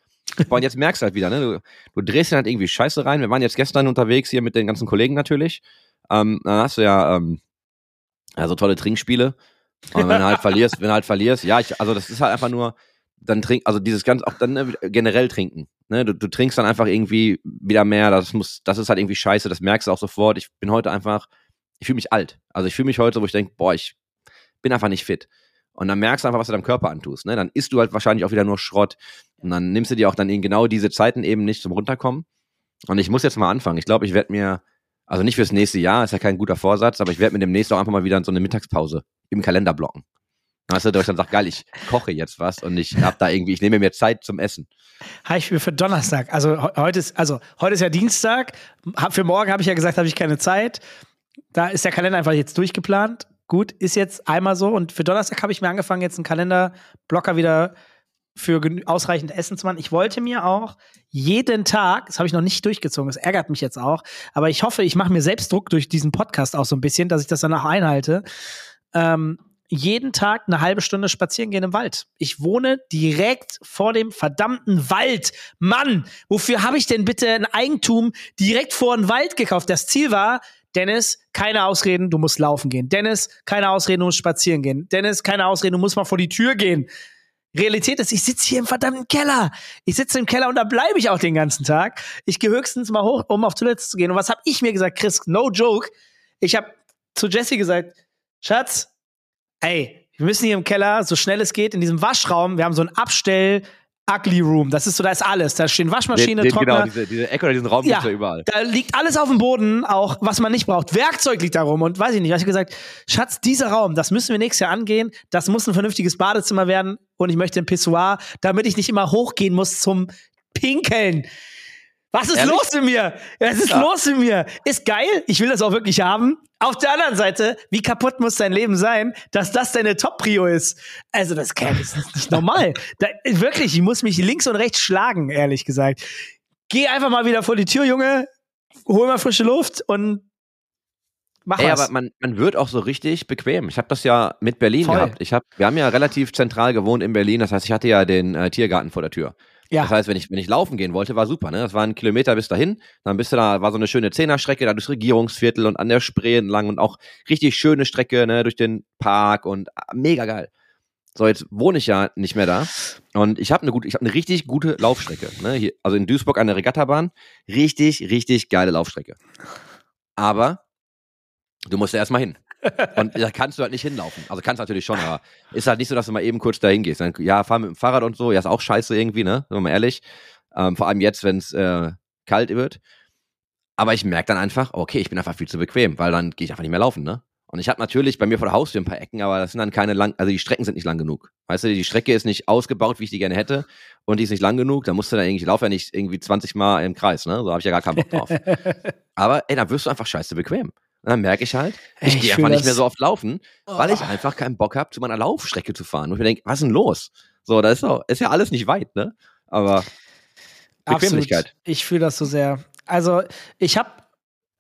Boah, und jetzt merkst du halt wieder, ne? Du, du drehst dir halt irgendwie Scheiße rein. Wir waren jetzt gestern unterwegs hier mit den ganzen Kollegen natürlich. Ähm, dann hast du ja ähm, also tolle Trinkspiele. Und wenn du halt verlierst, wenn du halt verlierst, ja, ich, also das ist halt einfach nur, dann trink, also dieses ganz, auch dann ne, generell trinken. Ne? Du, du trinkst dann einfach irgendwie wieder mehr, das muss, das ist halt irgendwie scheiße, das merkst du auch sofort. Ich bin heute einfach, ich fühle mich alt. Also ich fühle mich heute, wo ich denke, boah, ich bin einfach nicht fit. Und dann merkst du einfach, was du deinem Körper antust. Ne? Dann isst du halt wahrscheinlich auch wieder nur Schrott. Und dann nimmst du dir auch dann eben genau diese Zeiten eben nicht zum Runterkommen. Und ich muss jetzt mal anfangen. Ich glaube, ich werde mir, also nicht fürs nächste Jahr, ist ja kein guter Vorsatz, aber ich werde mir demnächst auch einfach mal wieder so eine Mittagspause im Kalender blocken. Weißt du, dann sage, geil, ich koche jetzt was und ich habe da irgendwie, ich nehme mir Zeit zum Essen. Habe ich mir für Donnerstag, also heute ist, also heute ist ja Dienstag, für morgen habe ich ja gesagt, habe ich keine Zeit. Da ist der Kalender einfach jetzt durchgeplant gut, ist jetzt einmal so. Und für Donnerstag habe ich mir angefangen, jetzt einen Kalenderblocker wieder für ausreichend Essen zu machen. Ich wollte mir auch jeden Tag, das habe ich noch nicht durchgezogen, das ärgert mich jetzt auch, aber ich hoffe, ich mache mir selbst Druck durch diesen Podcast auch so ein bisschen, dass ich das danach einhalte. Ähm, jeden Tag eine halbe Stunde spazieren gehen im Wald. Ich wohne direkt vor dem verdammten Wald. Mann, wofür habe ich denn bitte ein Eigentum direkt vor den Wald gekauft? Das Ziel war, Dennis, keine Ausreden, du musst laufen gehen. Dennis, keine Ausreden, du musst spazieren gehen. Dennis, keine Ausreden, du musst mal vor die Tür gehen. Realität ist, ich sitze hier im verdammten Keller. Ich sitze im Keller und da bleibe ich auch den ganzen Tag. Ich gehe höchstens mal hoch, um auf Toilette zu gehen. Und was habe ich mir gesagt, Chris? No joke. Ich habe zu Jesse gesagt, Schatz, ey, wir müssen hier im Keller, so schnell es geht, in diesem Waschraum, wir haben so ein Abstell, Ugly Room. Das ist so, da ist alles. Da stehen Waschmaschine, den, den, Trockner. Genau, diese, diese Ecke oder diesen Raum ja, ja überall. Da liegt alles auf dem Boden, auch was man nicht braucht. Werkzeug liegt da rum und weiß ich nicht. Da ich gesagt, Schatz, dieser Raum, das müssen wir nächstes Jahr angehen. Das muss ein vernünftiges Badezimmer werden und ich möchte ein Pissoir, damit ich nicht immer hochgehen muss zum Pinkeln. Was ist Ehrlich? los mit mir? Was ist ja. los mit mir? Ist geil. Ich will das auch wirklich haben. Auf der anderen Seite, wie kaputt muss dein Leben sein, dass das deine Top-Prio ist? Also, das, das ist nicht normal. Da, wirklich, ich muss mich links und rechts schlagen, ehrlich gesagt. Geh einfach mal wieder vor die Tür, Junge. Hol mal frische Luft und Mach Ey, was. aber man, man wird auch so richtig bequem. Ich habe das ja mit Berlin Voll. gehabt. Ich hab, wir haben ja relativ zentral gewohnt in Berlin. Das heißt, ich hatte ja den äh, Tiergarten vor der Tür. Ja. Das heißt, wenn ich, wenn ich laufen gehen wollte, war super. Ne? Das war ein Kilometer bis dahin. Dann bist du da, war so eine schöne Zehnerstrecke, da durchs Regierungsviertel und an der Spree entlang und auch richtig schöne Strecke ne, durch den Park und ah, mega geil. So, jetzt wohne ich ja nicht mehr da. Und ich habe eine gute, ich habe eine richtig gute Laufstrecke. Ne? Hier, also in Duisburg an der Regattabahn. Richtig, richtig geile Laufstrecke. Aber du musst ja erstmal hin. Und da kannst du halt nicht hinlaufen. Also kannst natürlich schon, aber ist halt nicht so, dass du mal eben kurz dahin gehst. Dann, ja, fahr mit dem Fahrrad und so, ja, ist auch scheiße irgendwie, ne? Sind wir mal ehrlich. Ähm, vor allem jetzt, wenn es äh, kalt wird. Aber ich merke dann einfach, okay, ich bin einfach viel zu bequem, weil dann gehe ich einfach nicht mehr laufen, ne? Und ich habe natürlich bei mir vor der Haustür ein paar Ecken, aber das sind dann keine lang, also die Strecken sind nicht lang genug. Weißt du, die Strecke ist nicht ausgebaut, wie ich die gerne hätte, und die ist nicht lang genug. Da musst du dann irgendwie, ich laufe ja nicht irgendwie 20 Mal im Kreis, ne? So habe ich ja gar keinen Bock drauf. aber ey, dann wirst du einfach scheiße bequem. Und dann merke ich halt, ich, ich gehe einfach nicht mehr so oft laufen, oh. weil ich oh. einfach keinen Bock habe, zu meiner Laufstrecke zu fahren. Und ich mir denke, was ist denn los? So, das ist, doch, ist ja alles nicht weit, ne? Aber Bequemlichkeit. Absolut. Ich fühle das so sehr. Also, ich habe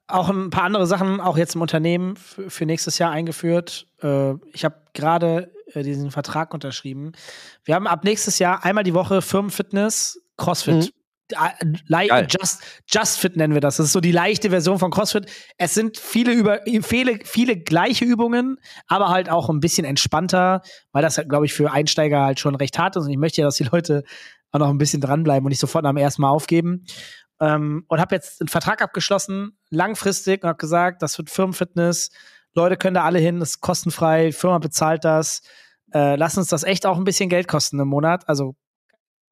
auch ein paar andere Sachen auch jetzt im Unternehmen für nächstes Jahr eingeführt. Äh, ich habe gerade äh, diesen Vertrag unterschrieben. Wir haben ab nächstes Jahr einmal die Woche Firmenfitness, CrossFit. Mhm. Just, Just Fit nennen wir das. Das ist so die leichte Version von CrossFit. Es sind viele über viele, viele gleiche Übungen, aber halt auch ein bisschen entspannter, weil das, halt, glaube ich, für Einsteiger halt schon recht hart ist. Und ich möchte ja, dass die Leute auch noch ein bisschen dranbleiben und nicht sofort am ersten Mal aufgeben. Ähm, und habe jetzt einen Vertrag abgeschlossen, langfristig, und habe gesagt, das wird Firmenfitness. Leute können da alle hin, das ist kostenfrei, die Firma bezahlt das. Äh, lass uns das echt auch ein bisschen Geld kosten im Monat. Also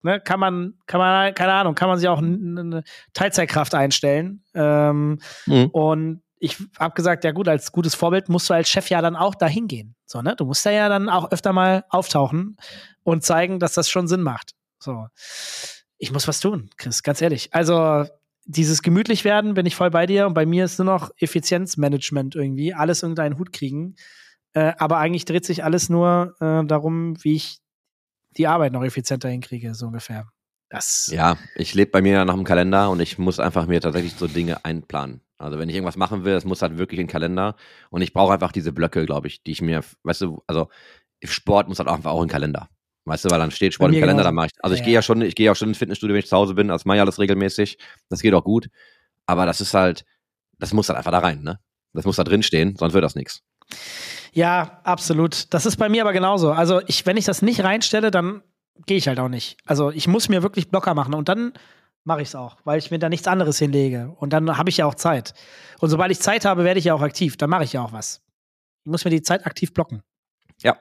ne, kann man, kann man, keine Ahnung, kann man sich auch eine Teilzeitkraft einstellen. Ähm, mhm. Und ich habe gesagt, ja gut, als gutes Vorbild musst du als Chef ja dann auch dahin gehen. So, ne? Du musst da ja dann auch öfter mal auftauchen und zeigen, dass das schon Sinn macht. So ich muss was tun, Chris, ganz ehrlich. Also dieses gemütlich werden, bin ich voll bei dir und bei mir ist nur noch Effizienzmanagement irgendwie, alles unter einen Hut kriegen. Äh, aber eigentlich dreht sich alles nur äh, darum, wie ich die Arbeit noch effizienter hinkriege, so ungefähr. Das ja, ich lebe bei mir nach dem Kalender und ich muss einfach mir tatsächlich so Dinge einplanen. Also wenn ich irgendwas machen will, das muss halt wirklich in den Kalender und ich brauche einfach diese Blöcke, glaube ich, die ich mir, weißt du, also Sport muss halt einfach auch in den Kalender. Weißt du, weil dann steht Sport im Kalender, dann mache ich. Also ja, ich gehe ja schon, ich gehe ja schon ins Fitnessstudio, wenn ich zu Hause bin, das mache ich alles regelmäßig. Das geht auch gut. Aber das ist halt, das muss halt einfach da rein, ne? Das muss da drin stehen, sonst wird das nichts. Ja, absolut. Das ist bei mir aber genauso. Also ich, wenn ich das nicht reinstelle, dann gehe ich halt auch nicht. Also ich muss mir wirklich Blocker machen und dann mache ich es auch, weil ich mir da nichts anderes hinlege. Und dann habe ich ja auch Zeit. Und sobald ich Zeit habe, werde ich ja auch aktiv. Dann mache ich ja auch was. Ich muss mir die Zeit aktiv blocken. Ja,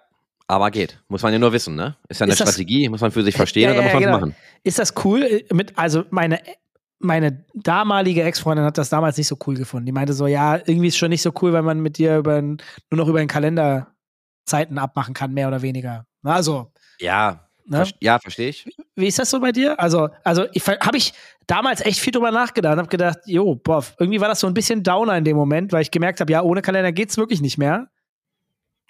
aber geht. Muss man ja nur wissen, ne? Ist ja eine ist Strategie, muss man für sich verstehen ja, und dann muss man genau. machen. Ist das cool? Mit, also meine, meine damalige Ex-Freundin hat das damals nicht so cool gefunden. Die meinte so, ja, irgendwie ist schon nicht so cool, wenn man mit dir über, nur noch über den Kalender Zeiten abmachen kann, mehr oder weniger. Also. Ja, ne? ja, verstehe ich. Wie ist das so bei dir? Also, also habe ich damals echt viel drüber nachgedacht. Habe gedacht, jo, boah, irgendwie war das so ein bisschen Downer in dem Moment, weil ich gemerkt habe, ja, ohne Kalender geht's wirklich nicht mehr.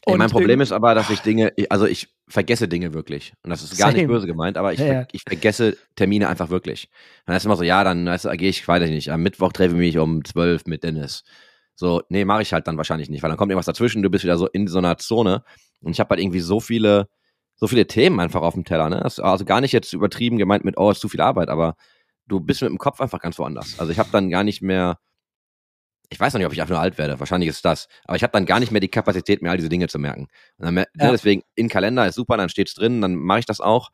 Ey, mein Problem ist aber, dass ich Dinge, also ich vergesse Dinge wirklich. Und das ist gar Same. nicht böse gemeint, aber ich, ja, ja. ich vergesse Termine einfach wirklich. dann ist immer so, ja, dann weißt gehe ich, weiß ich nicht, am Mittwoch treffe ich mich um zwölf mit Dennis. So, nee, mache ich halt dann wahrscheinlich nicht, weil dann kommt irgendwas dazwischen, du bist wieder so in so einer Zone. Und ich habe halt irgendwie so viele, so viele Themen einfach auf dem Teller. Ne? also gar nicht jetzt übertrieben gemeint mit, oh, ist zu viel Arbeit, aber du bist mit dem Kopf einfach ganz woanders. Also ich habe dann gar nicht mehr ich weiß noch nicht, ob ich einfach nur alt werde. Wahrscheinlich ist das. Aber ich habe dann gar nicht mehr die Kapazität, mir all diese Dinge zu merken. Dann, ne, ja. Deswegen, in Kalender ist super, dann steht's drin, dann mache ich das auch.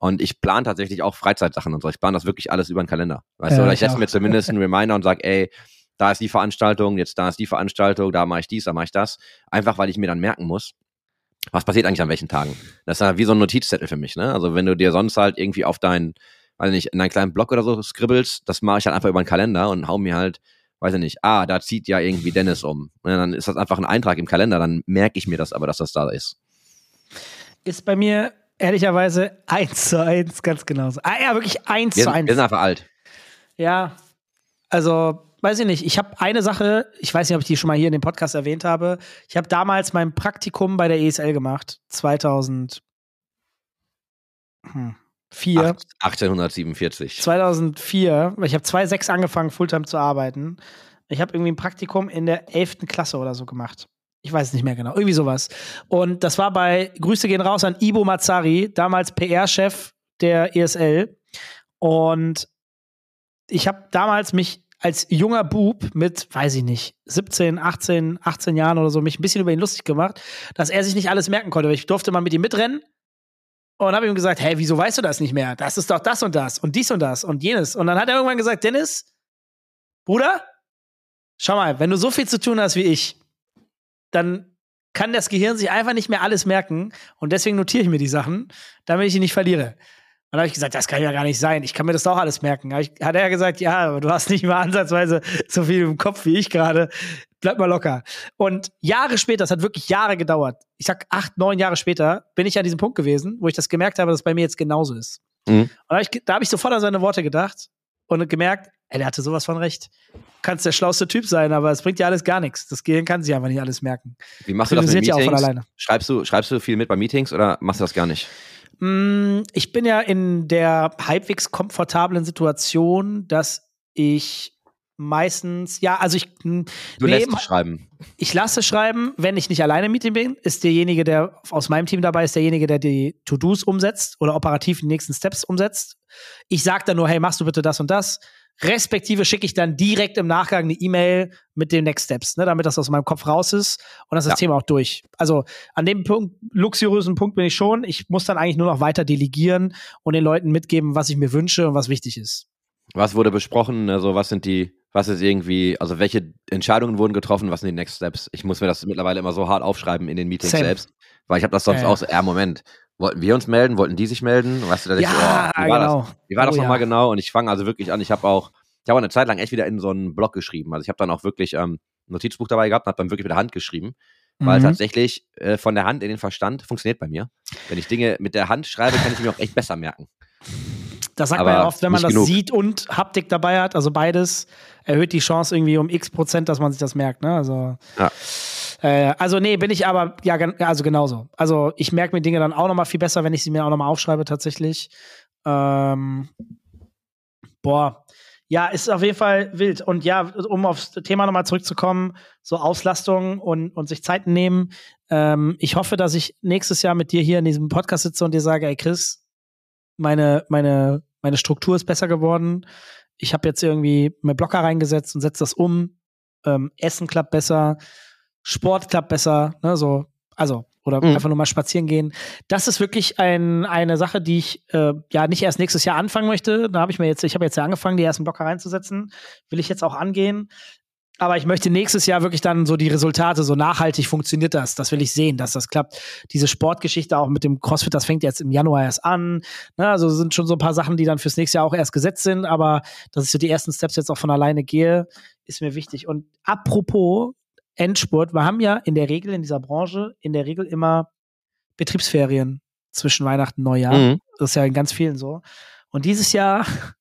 Und ich plane tatsächlich auch Freizeitsachen und so. Ich plane das wirklich alles über den Kalender. Weißt ja, du, oder ich setze mir zumindest einen Reminder und sage, ey, da ist die Veranstaltung, jetzt da ist die Veranstaltung, da mache ich dies, da mache ich das. Einfach, weil ich mir dann merken muss, was passiert eigentlich an welchen Tagen. Das ist ja wie so ein Notizzettel für mich. Ne? Also wenn du dir sonst halt irgendwie auf deinen, weiß nicht, in einen kleinen Blog oder so skribbelst, das mache ich halt einfach über den Kalender und hau mir halt weiß ich nicht, ah, da zieht ja irgendwie Dennis um. Und dann ist das einfach ein Eintrag im Kalender, dann merke ich mir das aber, dass das da ist. Ist bei mir ehrlicherweise eins zu eins ganz genauso. Ah ja, wirklich eins wir, zu eins. Wir sind einfach alt. Ja, also weiß ich nicht. Ich habe eine Sache, ich weiß nicht, ob ich die schon mal hier in dem Podcast erwähnt habe. Ich habe damals mein Praktikum bei der ESL gemacht, 2000. Hm, 4. 1847. 2004. Ich habe 2006 angefangen, Fulltime zu arbeiten. Ich habe irgendwie ein Praktikum in der 11. Klasse oder so gemacht. Ich weiß es nicht mehr genau. Irgendwie sowas. Und das war bei, Grüße gehen raus an Ibo Mazzari, damals PR-Chef der ESL. Und ich habe damals mich als junger Bub mit, weiß ich nicht, 17, 18, 18 Jahren oder so, mich ein bisschen über ihn lustig gemacht, dass er sich nicht alles merken konnte. Weil ich durfte mal mit ihm mitrennen und habe ihm gesagt, hey, wieso weißt du das nicht mehr? Das ist doch das und das und dies und das und jenes. Und dann hat er irgendwann gesagt, Dennis, Bruder, schau mal, wenn du so viel zu tun hast wie ich, dann kann das Gehirn sich einfach nicht mehr alles merken und deswegen notiere ich mir die Sachen, damit ich ihn nicht verliere. Und dann habe ich gesagt, das kann ja gar nicht sein. Ich kann mir das doch alles merken. Ich, hat er gesagt, ja, aber du hast nicht mal ansatzweise so viel im Kopf wie ich gerade. Bleib mal locker. Und Jahre später, das hat wirklich Jahre gedauert. Ich sag acht, neun Jahre später, bin ich an diesem Punkt gewesen, wo ich das gemerkt habe, dass es bei mir jetzt genauso ist. Mhm. Und da habe ich, hab ich sofort an seine Worte gedacht und gemerkt, ey, der hatte sowas von recht. Du kannst der schlauste Typ sein, aber es bringt ja alles gar nichts. Das Gehirn kann sich einfach nicht alles merken. Wie machst du das mit Meetings? Ja auch von alleine. Schreibst du, schreibst du viel mit bei Meetings oder machst du das gar nicht? Mm, ich bin ja in der halbwegs komfortablen Situation, dass ich meistens, ja, also ich. Du nee, lässt schreiben. Ich lasse schreiben, wenn ich nicht alleine im Meeting bin, ist derjenige, der aus meinem Team dabei ist, derjenige, der die To-Dos umsetzt oder operativ die nächsten Steps umsetzt. Ich sage dann nur, hey, machst du bitte das und das. Respektive schicke ich dann direkt im Nachgang eine E-Mail mit den Next Steps, ne, damit das aus meinem Kopf raus ist und das, ja. das Thema auch durch. Also an dem Punkt, luxuriösen Punkt bin ich schon. Ich muss dann eigentlich nur noch weiter delegieren und den Leuten mitgeben, was ich mir wünsche und was wichtig ist. Was wurde besprochen? Also was sind die, was ist irgendwie, also welche Entscheidungen wurden getroffen? Was sind die Next Steps? Ich muss mir das mittlerweile immer so hart aufschreiben in den Meetings Same. selbst, weil ich habe das sonst äh. auch so, ja, Moment, wollten wir uns melden, wollten die sich melden? Weißt du, dass ja, ich, oh, wie war genau. das, wie war das oh, nochmal ja. genau? Und ich fange also wirklich an, ich habe auch, ich habe eine Zeit lang echt wieder in so einen Blog geschrieben. Also ich habe dann auch wirklich ähm, ein Notizbuch dabei gehabt und habe dann wirklich mit der Hand geschrieben. Weil mhm. tatsächlich äh, von der Hand in den Verstand funktioniert bei mir. Wenn ich Dinge mit der Hand schreibe, kann ich mir auch echt besser merken. Das sagt Aber man ja oft, wenn man das genug. sieht und Haptik dabei hat, also beides, erhöht die Chance irgendwie um x Prozent, dass man sich das merkt. Ne? Also, ja. Äh, also nee, bin ich aber, ja, also genauso. Also ich merke mir Dinge dann auch nochmal viel besser, wenn ich sie mir auch nochmal aufschreibe tatsächlich. Ähm, boah, ja, ist auf jeden Fall wild. Und ja, um aufs Thema nochmal zurückzukommen, so Auslastung und, und sich Zeit nehmen. Ähm, ich hoffe, dass ich nächstes Jahr mit dir hier in diesem Podcast sitze und dir sage, ey Chris, meine, meine meine Struktur ist besser geworden. Ich habe jetzt irgendwie meinen Blocker reingesetzt und setze das um. Ähm, Essen klappt besser, Sport klappt besser, ne, so, also, oder mhm. einfach nur mal spazieren gehen. Das ist wirklich ein, eine Sache, die ich äh, ja nicht erst nächstes Jahr anfangen möchte. Da habe ich mir jetzt, ich habe jetzt ja angefangen, die ersten Blocker reinzusetzen. Will ich jetzt auch angehen. Aber ich möchte nächstes Jahr wirklich dann so die Resultate, so nachhaltig funktioniert das. Das will ich sehen, dass das klappt. Diese Sportgeschichte auch mit dem CrossFit, das fängt jetzt im Januar erst an. Ne, also sind schon so ein paar Sachen, die dann fürs nächste Jahr auch erst gesetzt sind. Aber dass ich so die ersten Steps jetzt auch von alleine gehe, ist mir wichtig. Und apropos Endspurt, wir haben ja in der Regel in dieser Branche in der Regel immer Betriebsferien zwischen Weihnachten und Neujahr. Mhm. Das ist ja in ganz vielen so. Und dieses Jahr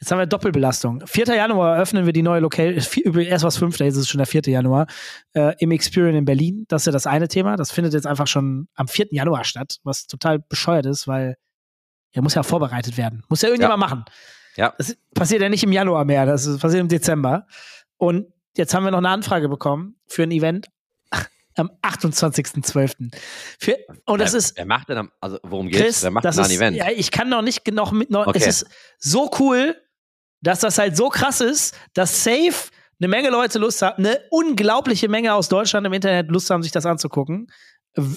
Jetzt haben wir Doppelbelastung. 4. Januar öffnen wir die neue Location. Erst was 5. Jetzt ist es schon der 4. Januar. Äh, Im Experience in Berlin. Das ist ja das eine Thema. Das findet jetzt einfach schon am 4. Januar statt, was total bescheuert ist, weil er muss ja vorbereitet werden. Muss ja irgendjemand ja. machen. Ja. Das passiert ja nicht im Januar mehr. Das passiert im Dezember. Und jetzt haben wir noch eine Anfrage bekommen für ein Event am 28.12. Und das wer, ist. Wer macht denn am, also worum geht's? Chris, wer macht denn ein Event? Ja, ich kann noch nicht noch mit noch, okay. es ist so cool, dass das halt so krass ist, dass safe eine Menge Leute Lust haben, eine unglaubliche Menge aus Deutschland im Internet Lust haben, sich das anzugucken.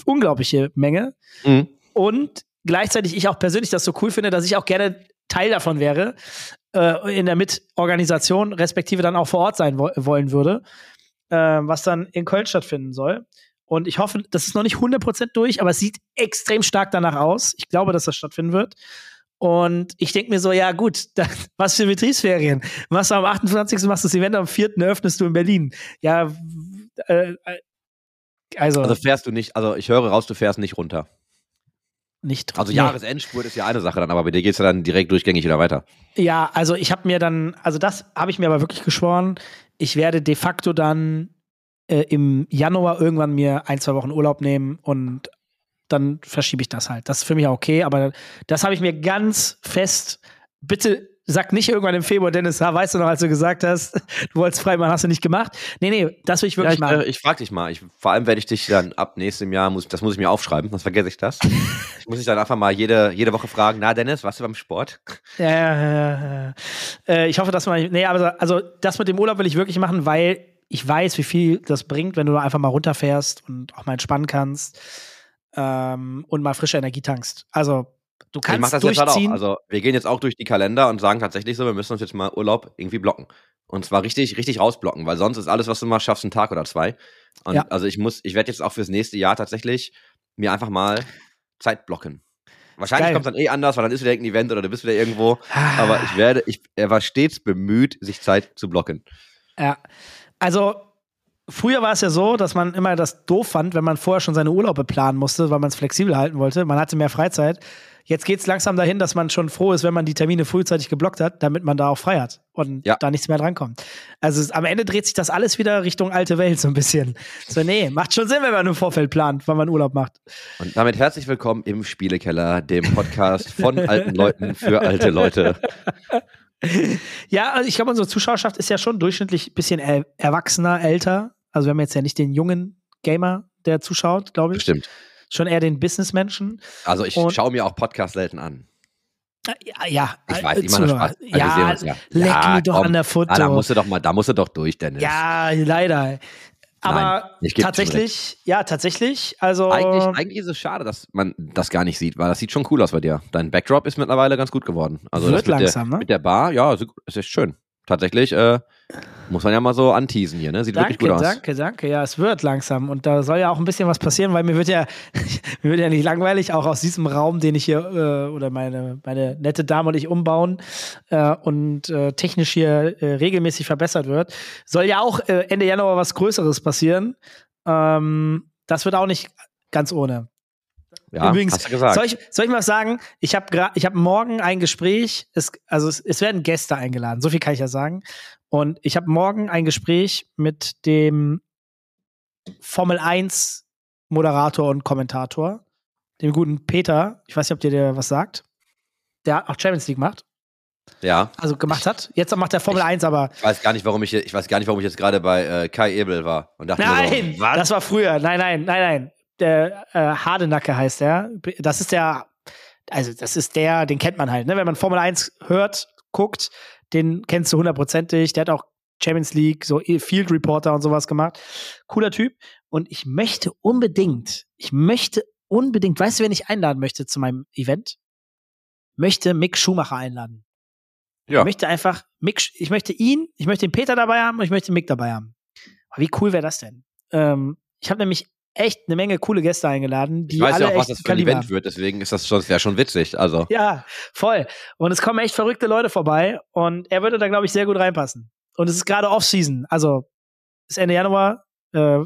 Unglaubliche Menge. Mhm. Und gleichzeitig ich auch persönlich das so cool finde, dass ich auch gerne Teil davon wäre, äh, in der Mitorganisation, respektive dann auch vor Ort sein wo wollen würde, äh, was dann in Köln stattfinden soll. Und ich hoffe, das ist noch nicht 100% durch, aber es sieht extrem stark danach aus. Ich glaube, dass das stattfinden wird. Und ich denke mir so, ja gut, da, was für Betriebsferien. Machst du am 28. machst du das Event, am 4. öffnest du in Berlin. Ja, äh, äh, also. Also fährst du nicht, also ich höre raus, du fährst nicht runter. Nicht Also Jahresendspurt ist ja eine Sache dann, aber bei dir geht es ja dann direkt durchgängig wieder weiter. Ja, also ich habe mir dann, also das habe ich mir aber wirklich geschworen, ich werde de facto dann äh, im Januar irgendwann mir ein, zwei Wochen Urlaub nehmen und dann verschiebe ich das halt. Das ist für mich auch okay, aber das habe ich mir ganz fest. Bitte sag nicht irgendwann im Februar, Dennis, weißt du noch, als du gesagt hast, du wolltest frei machen, hast du nicht gemacht. Nee, nee, das will ich wirklich ja, ich, machen. Äh, ich frag dich mal. Ich, vor allem werde ich dich dann ab nächstem Jahr, muss, das muss ich mir aufschreiben, sonst vergesse ich das. ich muss dich dann einfach mal jede, jede Woche fragen, na Dennis, warst du beim Sport? Ja, ja, ja. ja. Äh, ich hoffe, dass man, nee, aber also das mit dem Urlaub will ich wirklich machen, weil ich weiß, wie viel das bringt, wenn du einfach mal runterfährst und auch mal entspannen kannst ähm, und mal frische Energie tankst. Also Du Ich mach kannst das jetzt halt auch. durchziehen. Also wir gehen jetzt auch durch die Kalender und sagen tatsächlich so, wir müssen uns jetzt mal Urlaub irgendwie blocken. Und zwar richtig, richtig rausblocken, weil sonst ist alles, was du machst, schaffst, einen Tag oder zwei. Und Ja. also ich muss, ich werde jetzt auch fürs nächste Jahr tatsächlich mir einfach mal Zeit blocken. Wahrscheinlich kommt dann eh anders, weil dann ist wieder irgendein Event oder du bist wieder irgendwo. Ah. Aber ich werde, ich, er war stets bemüht, sich Zeit zu blocken. Ja. Also, früher war es ja so, dass man immer das doof fand, wenn man vorher schon seine Urlaube planen musste, weil man es flexibel halten wollte. Man hatte mehr Freizeit. Jetzt geht es langsam dahin, dass man schon froh ist, wenn man die Termine frühzeitig geblockt hat, damit man da auch frei hat und Ja. da nichts mehr drankommt. Also es, am Ende dreht sich das alles wieder Richtung alte Welt so ein bisschen. So, nee, macht schon Sinn, wenn man im Vorfeld plant, wann man Urlaub macht. Und damit herzlich willkommen im Spielekeller, dem Podcast von alten Leuten für alte Leute. Ja, also ich glaube, unsere Zuschauerschaft ist ja schon durchschnittlich ein bisschen er erwachsener, älter. Also wir haben jetzt ja nicht den jungen Gamer, der zuschaut, glaube ich. Bestimmt. Schon eher den Businessmenschen. Also ich schaue mir auch Podcasts selten an. Ja, ja. Ich äh, weiß, noch Zuhörer. Spaß. Also Ja, uns ja. leck Ja, mich doch komm. an der Foto. Ah, da musst du doch mal, da musst du doch durch, Dennis. ja, leider. Aber Nein, ich tatsächlich, ja, tatsächlich. Also, Eigentlich, eigentlich ist es schade, dass man das gar nicht sieht, weil das sieht schon cool aus bei dir. Dein Backdrop ist mittlerweile ganz gut geworden. Also Wird langsam, der, ne? Mit der Bar, ja, es ist echt schön. Tatsächlich äh, muss man ja mal so anteasen hier, ne? Sieht danke, wirklich gut aus. danke, danke. Ja, es wird langsam. Und da soll ja auch ein bisschen was passieren, weil mir wird ja, mir wird ja nicht langweilig, auch aus diesem Raum, den ich hier äh, oder meine, meine nette Dame und ich umbauen äh, und äh, technisch hier äh, regelmäßig verbessert wird, soll ja auch äh, Ende Januar was Größeres passieren. Ähm, das wird auch nicht ganz ohne. Ja, Übrigens, hast du gesagt. Soll ich, soll ich mal sagen? Ich habe ich hab morgen ein Gespräch. Es, also es, es werden Gäste eingeladen. So viel kann ich ja sagen. Und ich habe morgen ein Gespräch mit dem Formel 1 Moderator und Kommentator, dem guten Peter. Ich weiß nicht, ob dir der was sagt. Der auch Champions League macht. ja, Also gemacht hat. Jetzt macht er Formel Ich- 1, aber ich weiß gar nicht, warum ich, ich weiß gar nicht, warum ich jetzt gerade bei äh, Kai Ebel war und dachte mir Nein, so, was? das war früher. Nein, nein, nein, nein. Der äh, Hardenacke heißt der. Das ist der, also das ist der, den kennt man halt, ne? Wenn man Formel 1 hört, guckt, den kennst du hundertprozentig. Der hat auch Champions League, so Field Reporter und sowas gemacht. Cooler Typ. Und ich möchte unbedingt, ich möchte unbedingt, weißt du, wen ich einladen möchte zu meinem Event? Möchte Mick Schumacher einladen. ja, Ich möchte einfach Mick, ich möchte ihn, ich möchte den Peter dabei haben und ich möchte Mick dabei haben. Aber wie cool wäre das denn? Ähm, ich habe nämlich echt eine Menge coole Gäste eingeladen, die ich weiß alle ja auch, was das für ein Event haben. wird, deswegen ist das schon, wäre schon witzig. Also, Ja, voll. Und es kommen echt verrückte Leute vorbei und er würde da, glaube ich, sehr gut reinpassen. Und es ist gerade Off-Season, also ist Ende Januar. Äh,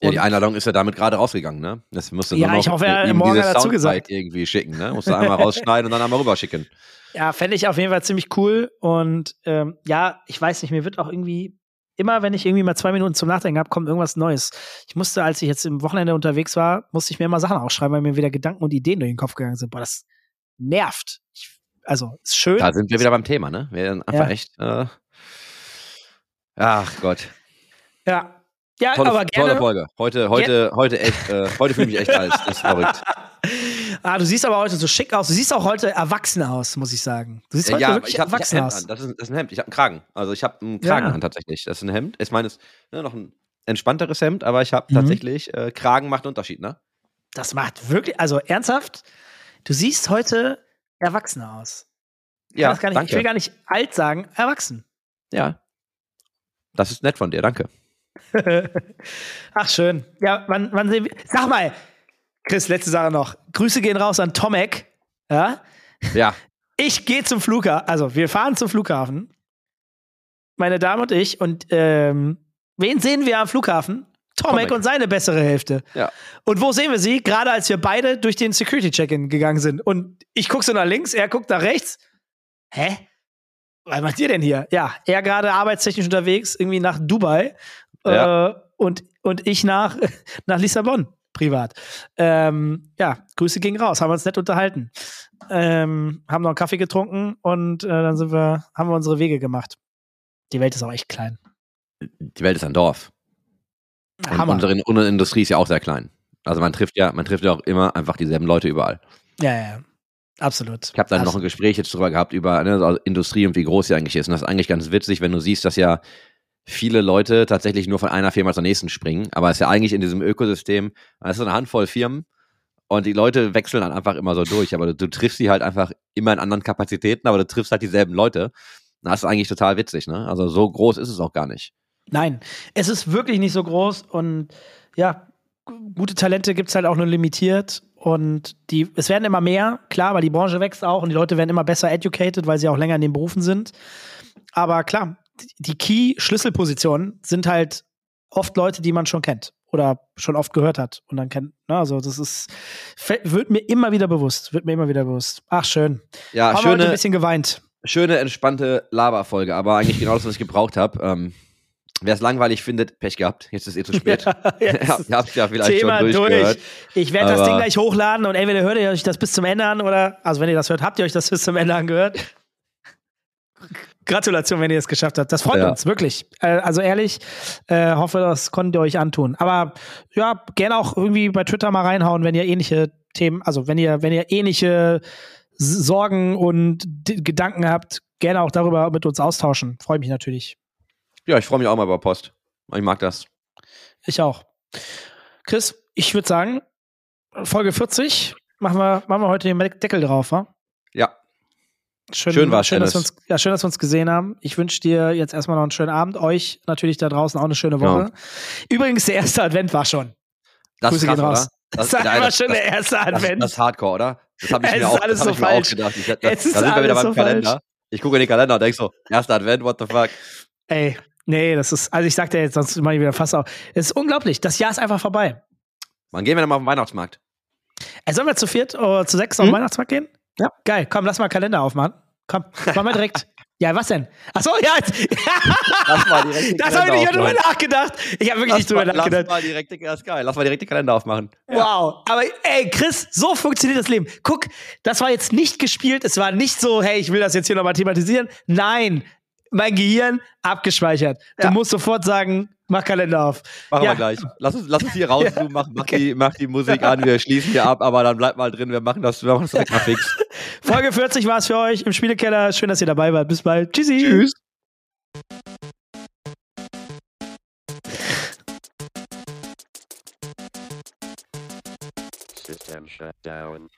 ja, die Einladung ist ja damit gerade rausgegangen, ne? Das musst du Ja, noch ich hoffe, er- ihm morgen er Soundbite zugesagt. irgendwie schicken, ne? Musst du einmal rausschneiden und dann einmal rüberschicken. ja, fände ich auf jeden Fall ziemlich cool. Und ähm, ja, ich weiß nicht, mir wird auch irgendwie, immer wenn ich irgendwie mal zwei Minuten zum Nachdenken habe, kommt irgendwas Neues. Ich musste, als ich jetzt im Wochenende unterwegs war, musste ich mir immer Sachen aufschreiben, weil mir wieder Gedanken und Ideen durch den Kopf gegangen sind. Boah, das nervt. Ich, also, ist schön. Da sind wir wieder beim Thema, ne? Wir sind einfach Ja. echt. Äh, ach Gott. Ja. Ja, Tolle, aber gerne. tolle Folge. Heute, heute, heute echt, äh, heute fühle ich mich echt alt. Das ist verrückt. Ah, du siehst aber heute so schick aus. Du siehst auch heute erwachsen aus, muss ich sagen. Du siehst Äh, heute ja, wirklich ich hab ein erwachsen Hemd aus. an. Das ist, das ist ein Hemd. Ich habe einen Kragen. Also ich habe einen Kragen Ja. an tatsächlich. Das ist ein Hemd. Ich meine, es ist ne, noch ein entspannteres Hemd, aber ich habe Mhm. tatsächlich äh, Kragen macht einen Unterschied, ne? Das macht wirklich, also ernsthaft, du siehst heute erwachsener aus. Ich, Ja, nicht, danke. ich will gar nicht alt sagen, erwachsen. Ja. Das ist nett von dir, danke. Ach, schön. Ja, wann, wann sehen wir. Sag mal, Chris, letzte Sache noch. Grüße gehen raus an Tomek. Ja. Ja, Ich gehe zum Flughafen, also wir fahren zum Flughafen. Meine Dame und ich. Und ähm, wen sehen wir am Flughafen? Tomek, Tomek. und seine bessere Hälfte. ja. Und wo sehen wir sie? Gerade als wir beide durch den Security-Check-In gegangen sind. Und ich gucke so nach links, er guckt nach rechts. Hä? Was macht ihr denn hier? Ja, er gerade arbeitstechnisch unterwegs, irgendwie nach Dubai. Ja. Äh, und, und ich nach, nach Lissabon, privat. Ähm, ja, Grüße gingen raus, haben uns nett unterhalten. Ähm, haben noch einen Kaffee getrunken und äh, dann sind wir, haben wir unsere Wege gemacht. Die Welt ist auch echt klein. Die Welt ist ein Dorf. Und Hammer. unsere, unsere Industrie ist ja auch sehr klein. Also man trifft ja, man trifft ja auch immer einfach dieselben Leute überall. ja, ja. Absolut. Ich habe dann noch ein Absolut. Gespräch jetzt drüber gehabt über ne, also Industrie und wie groß sie eigentlich ist. Und das ist eigentlich ganz witzig, wenn du siehst, dass ja viele Leute tatsächlich nur von einer Firma zur nächsten springen. Aber es ist ja eigentlich in diesem Ökosystem, es ist eine Handvoll Firmen Und die Leute wechseln dann einfach immer so durch. Aber du, du triffst sie halt einfach immer in anderen Kapazitäten, aber du triffst halt dieselben Leute. Das ist eigentlich total witzig, ne? Also so groß ist es auch gar nicht. Nein, es ist wirklich nicht so groß und ja, gute Talente gibt es halt auch nur limitiert und die, es werden immer mehr, klar, weil die Branche wächst auch und die Leute werden immer besser educated, weil sie auch länger in den Berufen sind. Aber klar, die Key-Schlüsselpositionen sind halt oft Leute, die man schon kennt oder schon oft gehört hat und dann kennt. Ne? Also das ist wird mir immer wieder bewusst, wird mir immer wieder bewusst. Ach schön. Ja, Haben schöne, ein bisschen geweint. Schöne entspannte Laberfolge, aber eigentlich genau das, was ich gebraucht habe. Ähm, Wer es langweilig findet, Pech gehabt. Jetzt ist eh zu spät. Ja, ihr habt ja vielleicht Thema schon durchgehört. durch. Ich werde das Ding gleich hochladen und entweder hört ihr euch das bis zum Ende an oder, also wenn ihr das hört, habt ihr euch das bis zum Ende angehört. Gratulation, wenn ihr es geschafft habt. Das freut Ja. uns, wirklich. Äh, also ehrlich, äh, hoffe, das konntet ihr euch antun. Aber ja, gerne auch irgendwie bei Twitter mal reinhauen, wenn ihr ähnliche Themen, also wenn ihr, wenn ihr ähnliche Sorgen und D Gedanken habt, gerne auch darüber mit uns austauschen. Freue mich natürlich. Ja, ich freue mich auch mal über Post. Ich mag das. Ich auch. Chris, ich würde sagen, Folge 40 machen wir, machen wir heute den Deckel drauf, wa? Ja, Schön, Schön war's, schön, dass wir uns, ja, schön, dass wir uns gesehen haben. Ich wünsche dir jetzt erstmal noch einen schönen Abend. Euch natürlich da draußen auch eine schöne Woche. Übrigens, der erste Advent war schon. das Grüße ist krass, gehen raus. oder? Das, war schon der erste Advent. das ist Hardcore, oder? Das habe ich Es mir auch, alles das so ich mir auch falsch. gedacht. Ich, das, Es ist da sind wir wieder beim so Kalender. Ich gucke in den Kalender und denke so, erster Advent, what the fuck? Ey, nee, das ist, also ich sag dir jetzt, sonst mache ich wieder fast auf. Es ist unglaublich. Das Jahr ist einfach vorbei. Wann gehen wir denn mal auf den Weihnachtsmarkt? Ey, sollen wir zu viert oder zu sechs auf den Hm? Weihnachtsmarkt gehen? Ja. Geil, komm, lass mal Kalender aufmachen. Komm, machen wir direkt. ja, was denn? Ach so, ja, jetzt. Lass mal direkt das habe ich nicht drüber nachgedacht. Ich habe wirklich Lass nicht drüber mal, lass nachgedacht. mal direkt, das ist geil. Lass mal direkt den Kalender aufmachen. Wow. Aber ey, Chris, so funktioniert das Leben. Guck, das war jetzt nicht gespielt. Es war nicht so, hey, ich will das jetzt hier nochmal thematisieren. Nein, mein Gehirn abgespeichert. Du Ja. musst sofort sagen, mach Kalender auf. Machen Ja. wir gleich. Lass uns, lass uns hier rauszoomen, mach, mach, die, mach die Musik an, wir schließen hier ab, aber dann bleibt mal drin, wir machen das, wir machen das direkt mal fix. Folge 40 war es für euch im Spielekeller. Schön, dass ihr dabei wart. Bis bald. Tschüssi. Tschüss. System shut down.